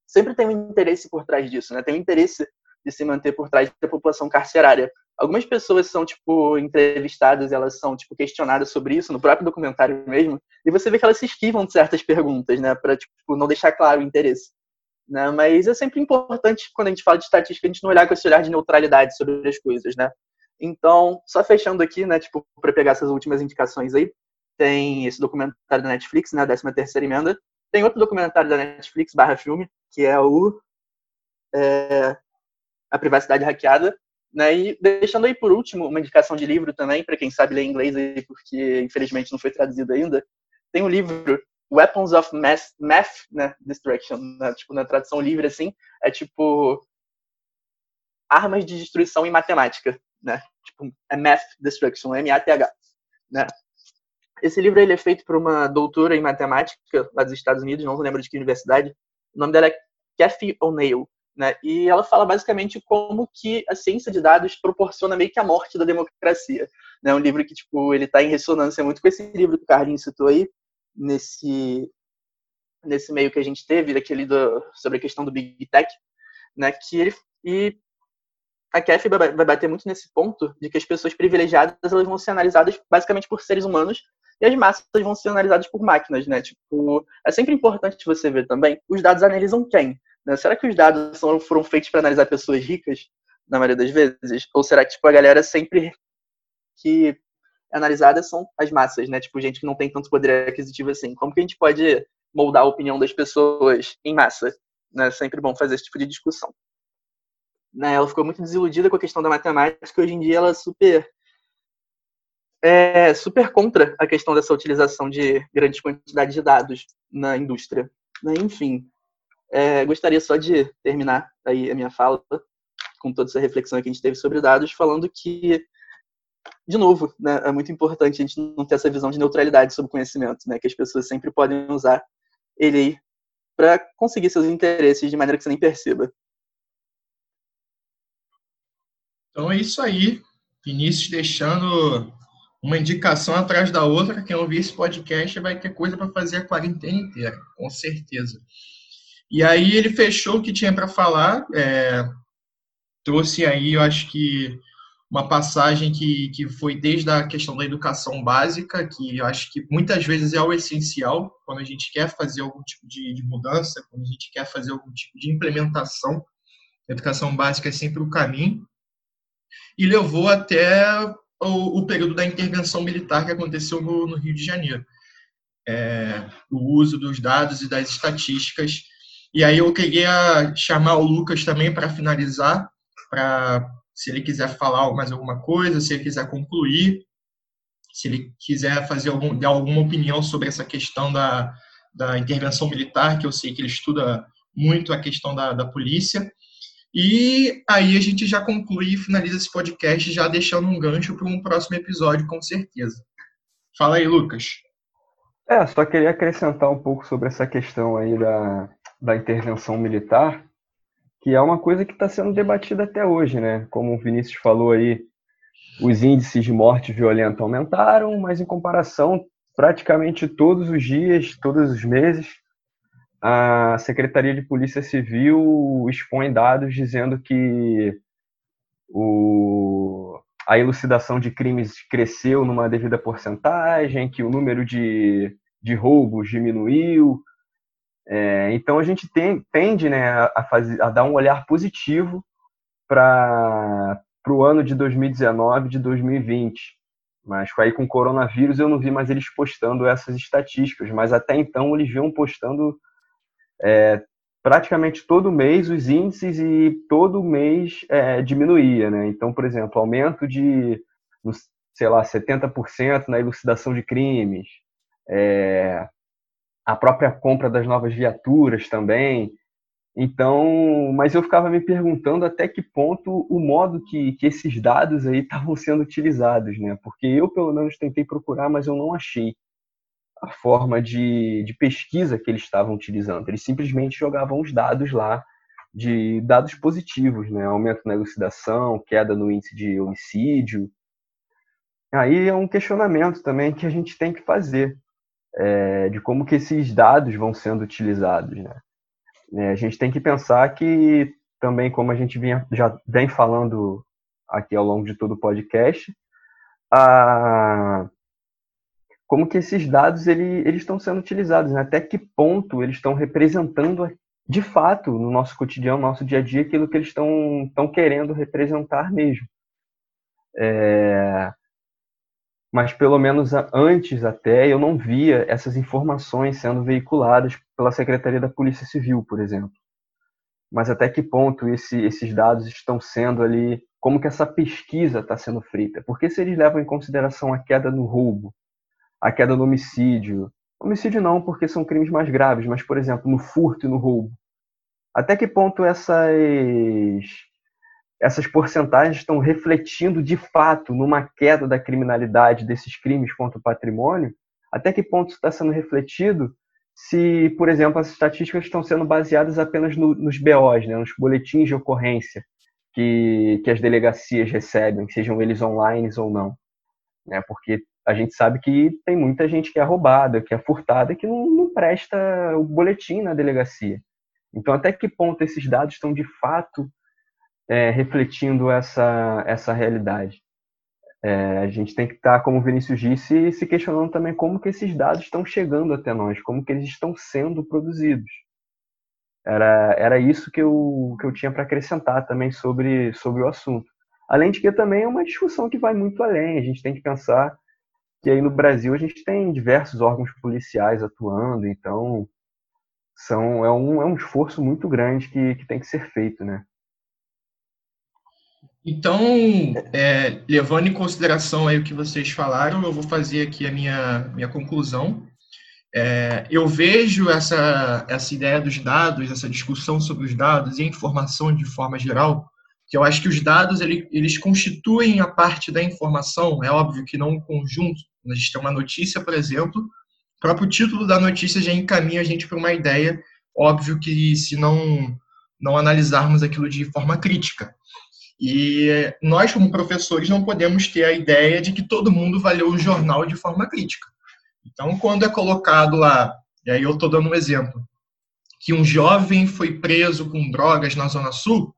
B: sempre tem um interesse por trás disso, né? Tem um interesse de se manter por trás da população carcerária. Algumas pessoas são, tipo, entrevistadas, elas são, tipo, questionadas sobre isso, no próprio documentário mesmo, e você vê que elas se esquivam de certas perguntas, né, para, tipo, não deixar claro o interesse. Né? Mas é sempre importante, quando a gente fala de estatística, a gente não olhar com esse olhar de neutralidade sobre as coisas, né. Então, só fechando aqui, né, tipo, para pegar essas últimas indicações aí, tem esse documentário da Netflix, né, a 13 terceira emenda, tem outro documentário da Netflix barra filme, que é o é, A Privacidade Hackeada, né? E deixando aí por último uma indicação de livro também, para quem sabe ler inglês aí, porque infelizmente não foi traduzido ainda. Tem um livro Weapons of Mass, Math né, Destruction, né? tipo, na tradução livre assim, é tipo armas de destruição em matemática, né? Tipo, é Math Destruction, M-A-T-H, né? Esse livro ele é feito por uma doutora em matemática lá dos Estados Unidos, não lembro de que universidade. O nome dela é Kathy O'Neill. Né? E ela fala basicamente como que a ciência de dados proporciona meio que a morte da democracia. Né? um livro que tipo ele está em ressonância muito com esse livro que o Carlinhos citou aí nesse nesse meio que a gente teve daquele do, sobre a questão do big tech, né? Que ele e a Kathy vai bater muito nesse ponto de que as pessoas privilegiadas elas vão ser analisadas basicamente por seres humanos e as massas vão ser analisadas por máquinas, né? Tipo, é sempre importante você ver também os dados analisam quem, né? Será que os dados foram feitos para analisar pessoas ricas, na maioria das vezes? Ou será que tipo, a galera sempre que é analisada são as massas, né? Tipo, gente que não tem tanto poder aquisitivo assim. Como que a gente pode moldar a opinião das pessoas em massa? Né? É sempre bom fazer esse tipo de discussão. Né? Ela ficou muito desiludida com a questão da matemática, hoje em dia ela é super é super contra a questão dessa utilização de grandes quantidades de dados na indústria. Né? Enfim, é, gostaria só de terminar aí a minha fala com toda essa reflexão que a gente teve sobre dados, falando que, de novo, né, é muito importante a gente não ter essa visão de neutralidade sobre o conhecimento, né, que as pessoas sempre podem usar ele para conseguir seus interesses de maneira que você nem perceba.
A: Então é isso aí. Vinícius deixando uma indicação atrás da outra. Quem ouvir esse podcast vai ter coisa para fazer a quarentena inteira, com certeza. E aí ele fechou o que tinha para falar, é, trouxe aí, eu acho que uma passagem que, que foi desde a questão da educação básica, que eu acho que muitas vezes é o essencial quando a gente quer fazer algum tipo de, de mudança, quando a gente quer fazer algum tipo de implementação. A educação básica é sempre o caminho. E levou até o, o período da intervenção militar que aconteceu no, no Rio de Janeiro. É, o uso dos dados e das estatísticas e aí eu queria chamar o Lucas também para finalizar, para se ele quiser falar mais alguma coisa, se ele quiser concluir, se ele quiser fazer algum, dar alguma opinião sobre essa questão da, da intervenção militar, que eu sei que ele estuda muito a questão da, da polícia. E aí a gente já conclui e finaliza esse podcast, já deixando um gancho para um próximo episódio, com certeza. Fala aí, Lucas.
C: É, só queria acrescentar um pouco sobre essa questão aí da, da intervenção militar, que é uma coisa que está sendo debatida até hoje, né? Como o Vinícius falou aí, os índices de morte violenta aumentaram, mas em comparação, praticamente todos os dias, todos os meses, a Secretaria de Polícia Civil expõe dados dizendo que o, a elucidação de crimes cresceu numa devida porcentagem, que o número de, de roubos diminuiu, é, então a gente tem, tende né, a, fazer, a dar um olhar positivo para o ano de 2019, de 2020. Mas aí com o coronavírus eu não vi mais eles postando essas estatísticas, mas até então eles vinham postando é, praticamente todo mês os índices e todo mês é, diminuía, né? Então, por exemplo, aumento de, sei lá, 70% na elucidação de crimes, é, a própria compra das novas viaturas também. Então, mas eu ficava me perguntando até que ponto o modo que, que esses dados aí estavam sendo utilizados, né? Porque eu, pelo menos, tentei procurar, mas eu não achei a forma de, de pesquisa que eles estavam utilizando. Eles simplesmente jogavam os dados lá de dados positivos, né? Aumento na elucidação, queda no índice de homicídio. aí é um questionamento também que a gente tem que fazer é, de como que esses dados vão sendo utilizados, né? É, a gente tem que pensar que também, como a gente vinha, já vem falando aqui ao longo de todo o podcast, a, como que esses dados ele, eles estão sendo utilizados, né? até que ponto eles estão representando de fato no nosso cotidiano, no nosso dia a dia, aquilo que eles estão, estão querendo representar mesmo. É, mas pelo menos antes até eu não via essas informações sendo veiculadas pela Secretaria da Polícia Civil, por exemplo. Mas até que ponto esse, esses dados estão sendo ali, como que essa pesquisa está sendo feita? Porque se eles levam em consideração a queda no roubo, a queda no homicídio, homicídio não, porque são crimes mais graves, mas por exemplo no furto e no roubo, até que ponto essas essas porcentagens estão refletindo de fato numa queda da criminalidade desses crimes contra o patrimônio? Até que ponto está sendo refletido se, por exemplo, as estatísticas estão sendo baseadas apenas no, nos BOs, né, nos boletins de ocorrência que, que as delegacias recebem, sejam eles online ou não? Né, porque a gente sabe que tem muita gente que é roubada, que é furtada, que não, não presta o boletim na delegacia. Então, até que ponto esses dados estão de fato é, refletindo essa, essa realidade. É, a gente tem que estar, como o Vinícius disse, se questionando também como que esses dados estão chegando até nós, como que eles estão sendo produzidos. Era, era isso que eu, que eu tinha para acrescentar também sobre, sobre o assunto. Além de que também é uma discussão que vai muito além. A gente tem que pensar que aí no Brasil a gente tem diversos órgãos policiais atuando, então são, é, um, é um esforço muito grande que, que tem que ser feito, né?
A: Então, é, levando em consideração aí o que vocês falaram, eu vou fazer aqui a minha, minha conclusão. É, eu vejo essa, essa ideia dos dados, essa discussão sobre os dados e a informação de forma geral, que eu acho que os dados ele, eles constituem a parte da informação, é óbvio que não um conjunto. A gente tem uma notícia, por exemplo, o próprio título da notícia já encaminha a gente para uma ideia, óbvio que se não, não analisarmos aquilo de forma crítica. E nós, como professores, não podemos ter a ideia de que todo mundo vai ler o jornal de forma crítica. Então, quando é colocado lá, e aí eu estou dando um exemplo, que um jovem foi preso com drogas na Zona Sul,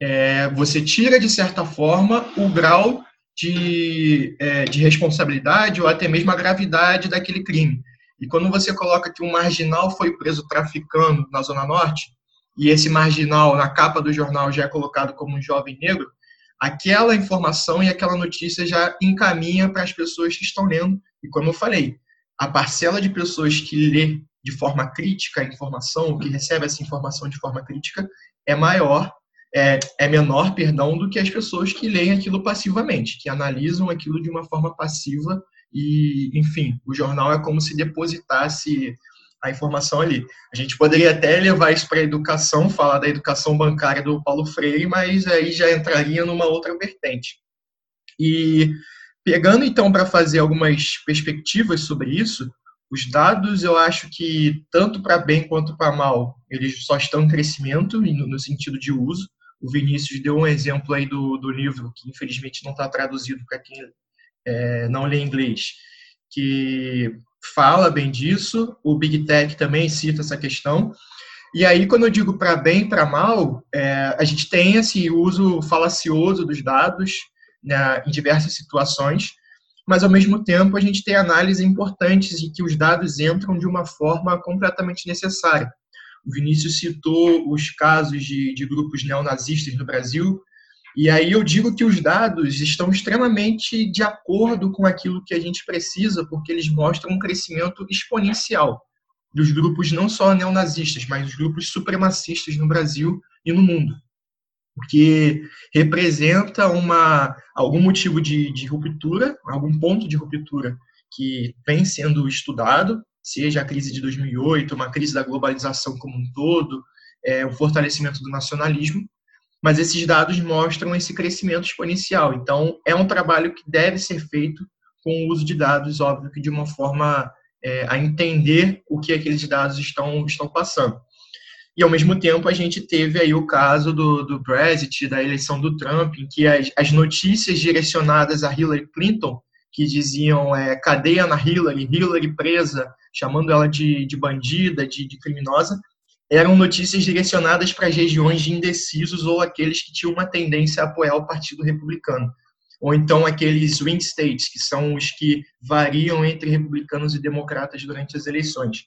A: é, você tira, de certa forma, o grau de, é, de responsabilidade ou até mesmo a gravidade daquele crime. E quando você coloca que um marginal foi preso traficando na Zona Norte, e esse marginal na capa do jornal já é colocado como um jovem negro, aquela informação e aquela notícia já encaminha para as pessoas que estão lendo. E como eu falei, a parcela de pessoas que lê de forma crítica a informação, que recebe essa informação de forma crítica, é maior, é, é menor, perdão, do que as pessoas que leem aquilo passivamente, que analisam aquilo de uma forma passiva e, enfim, o jornal é como se depositasse a informação ali. A gente poderia até levar isso para a educação, falar da educação bancária do Paulo Freire, mas aí já entraria numa outra vertente. E pegando então para fazer algumas perspectivas sobre isso, os dados eu acho que tanto para bem quanto para mal, eles só estão em crescimento no, sentido de uso. O Vinícius deu um exemplo aí do, do livro, que infelizmente não está traduzido para quem é, não lê inglês, que fala bem disso, o Big Tech também cita essa questão. E aí, quando eu digo para bem e para mal, é, a gente tem esse uso falacioso dos dados né, em diversas situações, mas ao mesmo tempo a gente tem análises importantes em que os dados entram de uma forma completamente necessária. O Vinícius citou os casos de, de grupos neonazistas no Brasil, e aí eu digo que os dados estão extremamente de acordo com aquilo que a gente precisa, porque eles mostram um crescimento exponencial dos grupos não só neonazistas, mas dos grupos supremacistas no Brasil e no mundo. Porque representa uma, algum motivo de, de ruptura, algum ponto de ruptura que vem sendo estudado, seja a crise de 2008, uma crise da globalização como um todo, é, o fortalecimento do nacionalismo, mas esses dados mostram esse crescimento exponencial. Então, é um trabalho que deve ser feito com o uso de dados, óbvio que de uma forma é, a entender o que aqueles dados estão, estão passando. E, ao mesmo tempo, a gente teve aí o caso do, do Brexit, da eleição do Trump, em que as, as notícias direcionadas a Hillary Clinton, que diziam é, cadeia na Hillary, Hillary presa, chamando ela de, de bandida, de, de criminosa, eram notícias direcionadas para as regiões de indecisos ou aqueles que tinham uma tendência a apoiar o Partido Republicano. Ou então aqueles swing states, que são os que variam entre republicanos e democratas durante as eleições.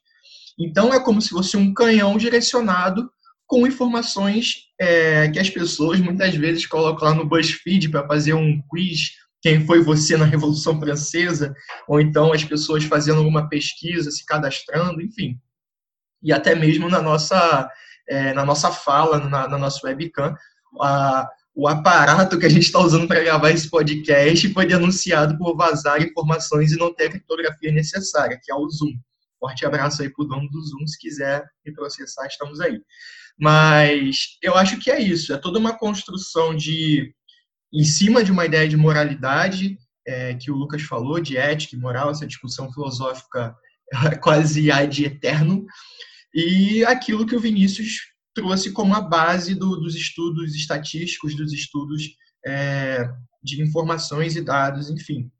A: Então, é como se fosse um canhão direcionado com informações é, que as pessoas muitas vezes colocam lá no BuzzFeed para fazer um quiz quem foi você na Revolução Francesa, ou então as pessoas fazendo alguma pesquisa, se cadastrando, enfim. E até mesmo na nossa, é, na nossa fala, na, na nossa webcam, a, o aparato que a gente está usando para gravar esse podcast foi denunciado por vazar informações e não ter a criptografia necessária, que é o Zoom. Forte abraço aí para o dono do Zoom, se quiser me processar, estamos aí. Mas eu acho que é isso, é toda uma construção de, em cima de uma ideia de moralidade, é, que o Lucas falou, de ética e moral, essa discussão filosófica quase de eterno, e aquilo que o Vinícius trouxe como a base do, dos estudos estatísticos, dos estudos é, de informações e dados, enfim.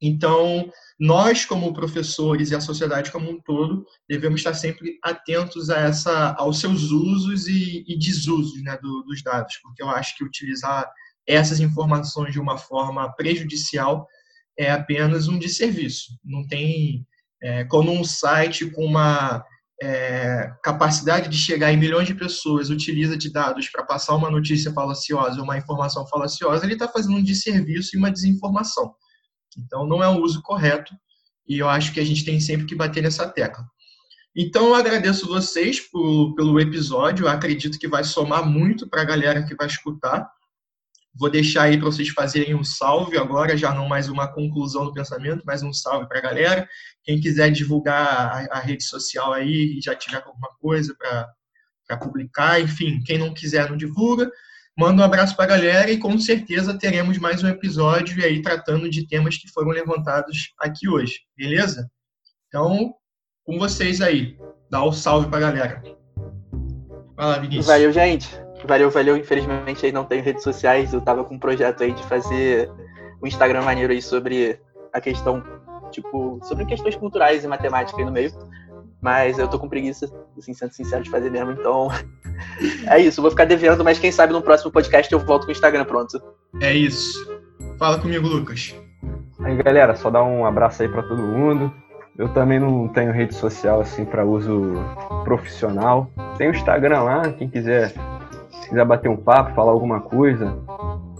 A: Então, nós, como professores e a sociedade como um todo, devemos estar sempre atentos a essa, aos seus usos e, e desusos né, do, dos dados, porque eu acho que utilizar essas informações de uma forma prejudicial é apenas um desserviço. Não tem é, como um site com uma é, capacidade de chegar em milhões de pessoas utiliza de dados para passar uma notícia falaciosa, uma informação falaciosa, ele está fazendo um desserviço e uma desinformação. Então, não é o uso correto e eu acho que a gente tem sempre que bater nessa tecla. Então, eu agradeço vocês por, pelo episódio, eu acredito que vai somar muito para a galera que vai escutar. Vou deixar aí para vocês fazerem um salve agora, já não mais uma conclusão do pensamento, mas um salve para a galera. Quem quiser divulgar a, a, rede social aí já tiver alguma coisa para publicar, enfim, quem não quiser não divulga. Manda um abraço para a galera e com certeza teremos mais um episódio aí tratando de temas que foram levantados aqui hoje, beleza? Então, com vocês aí. Dá um salve para a galera.
B: Vai lá, Vinícius. Valeu, gente. Valeu, valeu. Infelizmente aí não tenho redes sociais. Eu tava com um projeto aí de fazer um Instagram maneiro aí sobre a questão, tipo, sobre questões culturais e matemática aí no meio. Mas eu tô com preguiça, assim, sendo sincero, de fazer mesmo. Então, é isso. Vou ficar devendo, mas quem sabe no próximo podcast eu volto com o Instagram pronto.
A: É isso. Fala comigo, Lucas.
D: Aí, galera, só dar um abraço aí para todo mundo. Eu também não tenho rede social assim para uso profissional. Tem o Instagram lá, quem quiser quiser bater um papo, falar alguma coisa,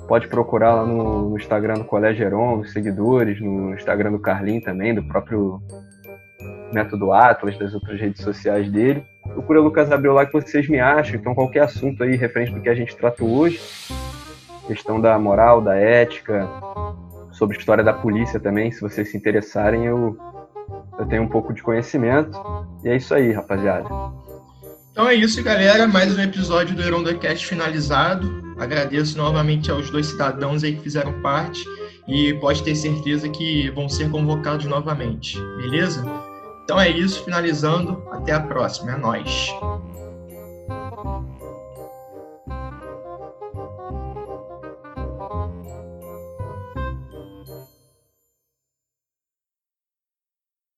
D: pode procurar lá no, no Instagram do Colégio Heron, os seguidores, no Instagram do Carlin também, do próprio Método Atlas, das outras redes sociais dele. Procura Lucas Abreu lá que vocês me acham. Então, qualquer assunto aí referente do que a gente tratou hoje, questão da moral, da ética, sobre história da polícia também, se vocês se interessarem, eu, eu tenho um pouco de conhecimento. E é isso aí, rapaziada.
A: Então é isso, galera. Mais um episódio do Herondocast finalizado. Agradeço novamente aos dois cidadãos aí que fizeram parte e pode ter certeza que vão ser convocados novamente, beleza? Então é isso, finalizando. Até a próxima. É nóis.